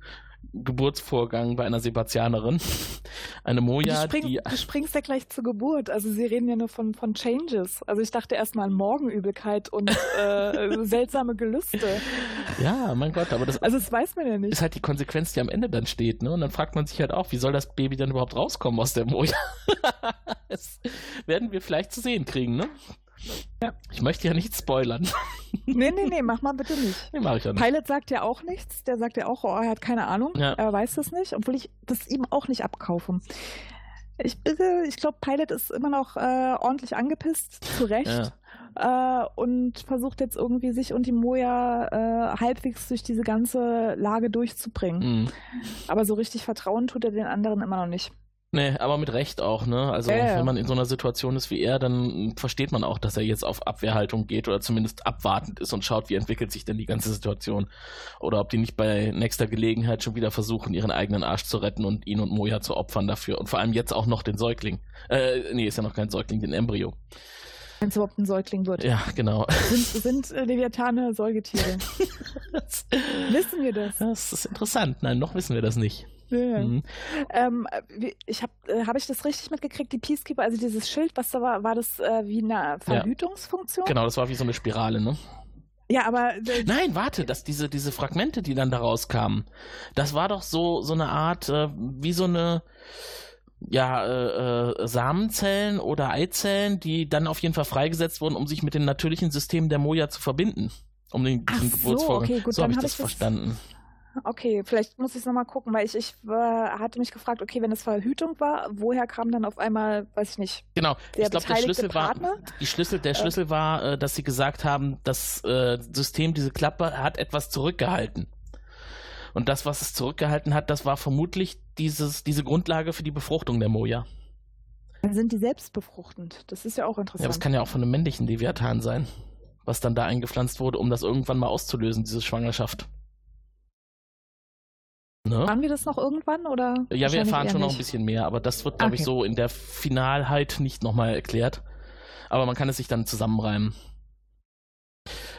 Geburtsvorgang bei einer Sebastianerin. *laughs* Eine Moja, du, springst, die. du springst ja gleich zur Geburt. Also sie reden ja nur von, von Changes. Also ich dachte erstmal Morgenübelkeit und äh, *laughs* seltsame Gelüste. Ja, mein Gott, aber das Also das weiß man ja nicht. ist halt die Konsequenz, die am Ende dann steht, ne? Und dann fragt man sich halt auch, wie soll das Baby dann überhaupt rauskommen aus der Moja? *laughs* das werden wir vielleicht zu sehen kriegen, ne? Ja. Ich möchte ja nicht spoilern. *laughs* Nee, nee, nee, mach mal bitte nicht. Nee, mache ich ja nicht. Pilot sagt ja auch nichts. Der sagt ja auch, oh, er hat keine Ahnung. Ja. Er weiß das nicht, obwohl ich das ihm auch nicht abkaufe. Ich, bitte, ich glaube, Pilot ist immer noch äh, ordentlich angepisst, zu Recht. Ja. äh, und versucht jetzt irgendwie sich und die Moja äh, halbwegs durch diese ganze Lage durchzubringen. Mhm. Aber so richtig vertrauen tut er den anderen immer noch nicht. Nee, aber mit Recht auch, ne? Also ja, wenn man in so einer Situation ist wie er, dann versteht man auch, dass er jetzt auf Abwehrhaltung geht oder zumindest abwartend ist und schaut, wie entwickelt sich denn die ganze Situation. Oder ob die nicht bei nächster Gelegenheit schon wieder versuchen, ihren eigenen Arsch zu retten und ihn und Moja zu opfern dafür. Und vor allem jetzt auch noch den Säugling. Äh, nee, ist ja noch kein Säugling, den Embryo. Wenn es überhaupt ein Säugling wird. Ja, genau. Sind, sind äh, Leviathane Säugetiere? *laughs* wissen wir das? Das ist interessant. Nein, noch wissen wir das nicht. Ja. Mhm. Ähm, ich habe äh, hab ich das richtig mitgekriegt, die Peacekeeper, also dieses Schild, was da war, war das äh, wie eine Verhütungsfunktion? Ja. Genau, das war wie so eine Spirale, ne? Ja, aber. Äh, Nein, warte, dass diese, diese Fragmente, die dann da rauskamen, das war doch so, so eine Art, äh, wie so eine ja, äh, äh, Samenzellen oder Eizellen, die dann auf jeden Fall freigesetzt wurden, um sich mit den natürlichen Systemen der Moja zu verbinden. Um den Ach Geburtsvorgang. So, okay, gut, so habe ich das verstanden. Okay, vielleicht muss ich es nochmal gucken, weil ich, ich äh, hatte mich gefragt, okay, wenn es Verhütung war, woher kam dann auf einmal, weiß ich nicht. Genau, ich glaube, der Schlüssel Partner? war, die Schlüssel, der äh. Schlüssel war, äh, dass sie gesagt haben, das äh, System, diese Klappe hat etwas zurückgehalten. Und das, was es zurückgehalten hat, das war vermutlich dieses, diese Grundlage für die Befruchtung der Moja. Dann sind die selbst befruchtend. Das ist ja auch interessant. Ja, das kann ja auch von einem männlichen Leviathan sein, was dann da eingepflanzt wurde, um das irgendwann mal auszulösen, diese Schwangerschaft. Ne? Waren wir das noch irgendwann oder? Ja, wir erfahren schon nicht. noch ein bisschen mehr, aber das wird, glaube okay. ich, so in der Finalheit nicht nochmal erklärt. Aber man kann es sich dann zusammenreimen.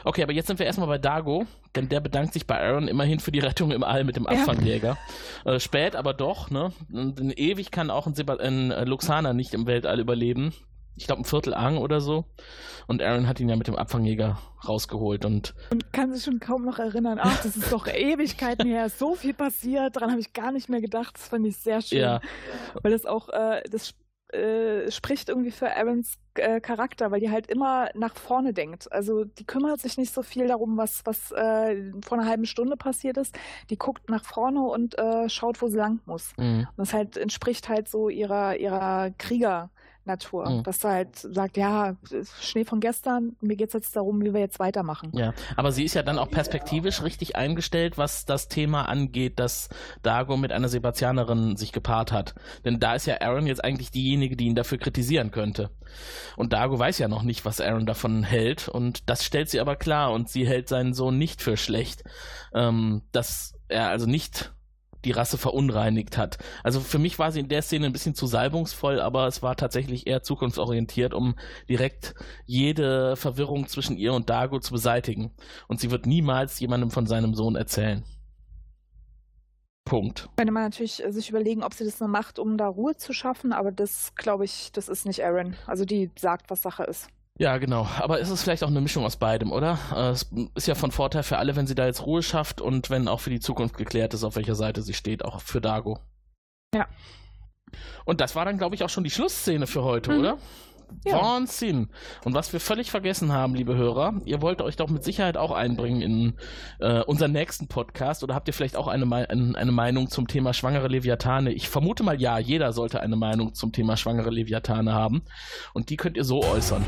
Okay, aber jetzt sind wir erstmal bei Dago, denn der bedankt sich bei Aaron immerhin für die Rettung im All mit dem Abfangjäger. Ja. Äh, spät, aber doch, ne? Denn ewig kann auch ein, Seba ein Luxaner nicht im Weltall überleben ich glaube, ein Viertel Ang oder so. Und Aaron hat ihn ja mit dem Abfangjäger rausgeholt und. Und kann sich schon kaum noch erinnern. Ach, das ist doch *laughs* Ewigkeiten her. So viel passiert. Daran habe ich gar nicht mehr gedacht. Das fand ich sehr schön. Ja. Weil das auch, äh, das äh, spricht irgendwie für Aarons äh, Charakter, weil die halt immer nach vorne denkt. Also die kümmert sich nicht so viel darum, was, was äh, vor einer halben Stunde passiert ist. Die guckt nach vorne und äh, schaut, wo sie lang muss. Mhm. Und das halt entspricht halt so ihrer, ihrer Krieger- Natur. Mhm. Dass du halt sagt, ja, Schnee von gestern, mir geht es jetzt darum, wie wir jetzt weitermachen. Ja, aber sie ist ja dann auch perspektivisch richtig eingestellt, was das Thema angeht, dass Dago mit einer Sebastianerin sich gepaart hat. Denn da ist ja Aaron jetzt eigentlich diejenige, die ihn dafür kritisieren könnte. Und Dago weiß ja noch nicht, was Aaron davon hält. Und das stellt sie aber klar. Und sie hält seinen Sohn nicht für schlecht. Ähm, dass er also nicht die Rasse verunreinigt hat. Also für mich war sie in der Szene ein bisschen zu salbungsvoll, aber es war tatsächlich eher zukunftsorientiert, um direkt jede Verwirrung zwischen ihr und Dago zu beseitigen. Und sie wird niemals jemandem von seinem Sohn erzählen. Punkt. Könnte man natürlich sich überlegen, ob sie das nur macht, um da Ruhe zu schaffen, aber das glaube ich, das ist nicht Aaron. Also die sagt, was Sache ist. Ja, genau. Aber ist es vielleicht auch eine Mischung aus beidem, oder? Äh, es ist ja von Vorteil für alle, wenn sie da jetzt Ruhe schafft und wenn auch für die Zukunft geklärt ist, auf welcher Seite sie steht, auch für Dago. Ja. Und das war dann, glaube ich, auch schon die Schlussszene für heute, mhm. oder? Ja. Wahnsinn. Und was wir völlig vergessen haben, liebe Hörer, ihr wollt euch doch mit Sicherheit auch einbringen in äh, unseren nächsten Podcast oder habt ihr vielleicht auch eine, eine Meinung zum Thema schwangere Leviathane? Ich vermute mal ja, jeder sollte eine Meinung zum Thema schwangere Leviathane haben. Und die könnt ihr so äußern.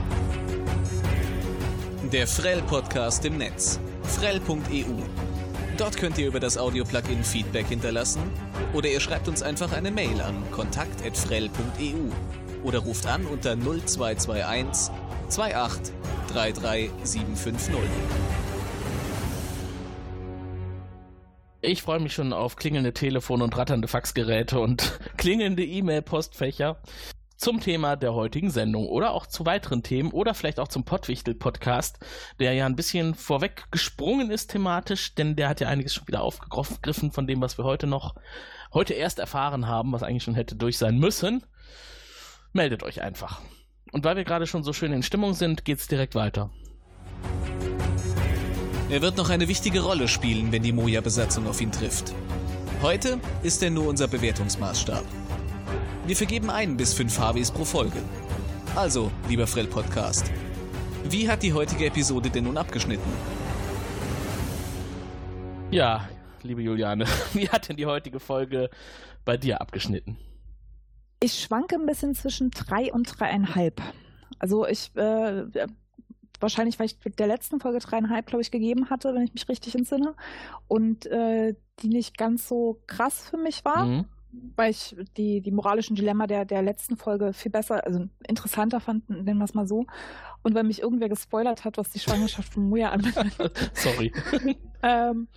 Der Frell-Podcast im Netz. Frell.eu. Dort könnt ihr über das Audio-Plugin Feedback hinterlassen oder ihr schreibt uns einfach eine Mail an kontakt.frell.eu oder ruft an unter 0221 28 33 750. Ich freue mich schon auf klingelnde Telefone und ratternde Faxgeräte und *laughs* klingende E-Mail-Postfächer zum Thema der heutigen Sendung oder auch zu weiteren Themen oder vielleicht auch zum Pottwichtel-Podcast, der ja ein bisschen vorweg gesprungen ist thematisch, denn der hat ja einiges schon wieder aufgegriffen von dem, was wir heute noch, heute erst erfahren haben, was eigentlich schon hätte durch sein müssen meldet euch einfach. Und weil wir gerade schon so schön in Stimmung sind, geht's direkt weiter. Er wird noch eine wichtige Rolle spielen, wenn die Moja-Besatzung auf ihn trifft. Heute ist er nur unser Bewertungsmaßstab. Wir vergeben ein bis fünf HWs pro Folge. Also, lieber Frell Podcast, wie hat die heutige Episode denn nun abgeschnitten? Ja, liebe Juliane, *laughs* wie hat denn die heutige Folge bei dir abgeschnitten? Ich schwanke ein bisschen zwischen drei und dreieinhalb. Also ich äh, wahrscheinlich, weil ich der letzten Folge dreieinhalb, glaube ich, gegeben hatte, wenn ich mich richtig entsinne. Und äh, die nicht ganz so krass für mich war. Mhm. Weil ich die, die moralischen Dilemma der, der letzten Folge viel besser, also interessanter fand, nennen wir es mal so. Und weil mich irgendwer gespoilert hat, was die Schwangerschaft von Muja anbelangt. *laughs* Sorry. *laughs* ähm,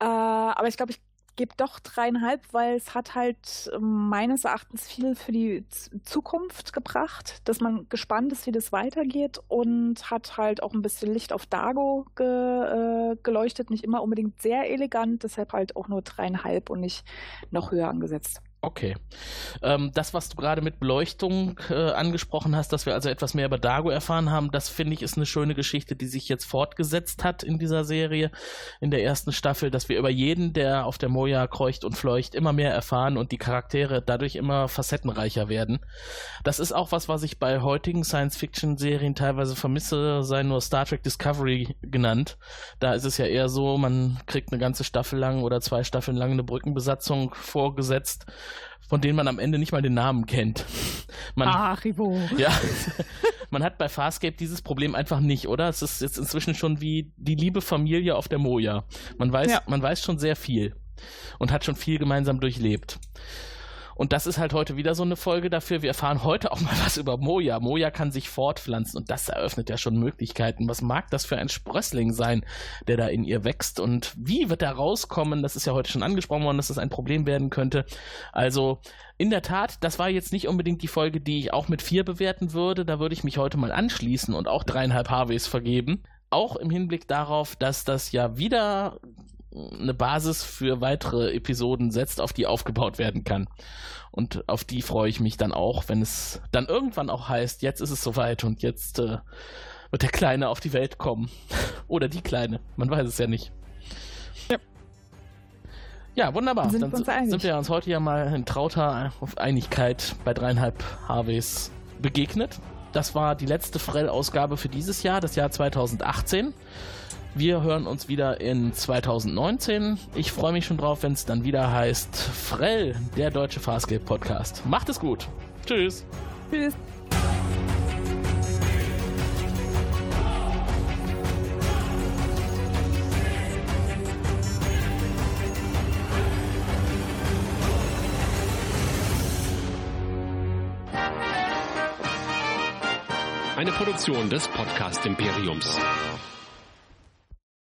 äh, aber ich glaube, ich gebe doch dreieinhalb, weil es hat halt ähm, meines Erachtens viel für die Zukunft gebracht, dass man gespannt ist, wie das weitergeht und hat halt auch ein bisschen Licht auf Dago ge, äh, geleuchtet. Nicht immer unbedingt sehr elegant, deshalb halt auch nur dreieinhalb und nicht noch höher angesetzt. Okay. Ähm, das, was du gerade mit Beleuchtung äh, angesprochen hast, dass wir also etwas mehr über Dago erfahren haben, das finde ich ist eine schöne Geschichte, die sich jetzt fortgesetzt hat in dieser Serie, in der ersten Staffel, dass wir über jeden, der auf der Moja kreucht und fleucht, immer mehr erfahren und die Charaktere dadurch immer facettenreicher werden. Das ist auch was, was ich bei heutigen Science-Fiction-Serien teilweise vermisse, sei nur Star Trek Discovery genannt. Da ist es ja eher so, man kriegt eine ganze Staffel lang oder zwei Staffeln lang eine Brückenbesatzung vorgesetzt von denen man am Ende nicht mal den Namen kennt. Man, Ivo. Ja. *laughs* man hat bei Farscape dieses Problem einfach nicht, oder? Es ist jetzt inzwischen schon wie die liebe Familie auf der Moja. Man weiß, ja. man weiß schon sehr viel und hat schon viel gemeinsam durchlebt. Und das ist halt heute wieder so eine Folge dafür. Wir erfahren heute auch mal *laughs* was über Moja. Moja kann sich fortpflanzen und das eröffnet ja schon Möglichkeiten. Was mag das für ein Sprössling sein, der da in ihr wächst und wie wird er rauskommen? Das ist ja heute schon angesprochen worden, dass das ein Problem werden könnte. Also in der Tat, das war jetzt nicht unbedingt die Folge, die ich auch mit vier bewerten würde. Da würde ich mich heute mal anschließen und auch dreieinhalb HWs vergeben. Auch im Hinblick darauf, dass das ja wieder eine Basis für weitere Episoden setzt, auf die aufgebaut werden kann. Und auf die freue ich mich dann auch, wenn es dann irgendwann auch heißt, jetzt ist es soweit und jetzt äh, wird der Kleine auf die Welt kommen. *laughs* Oder die Kleine, man weiß es ja nicht. Ja. Ja, wunderbar. Sind dann wir sind wir uns heute ja mal in trauter Einigkeit bei dreieinhalb HWs begegnet. Das war die letzte Frell-Ausgabe für dieses Jahr, das Jahr 2018. Wir hören uns wieder in 2019. Ich freue mich schon drauf, wenn es dann wieder heißt Frell, der deutsche Farscape Podcast. Macht es gut. Tschüss. Tschüss. Eine Produktion des Podcast Imperiums.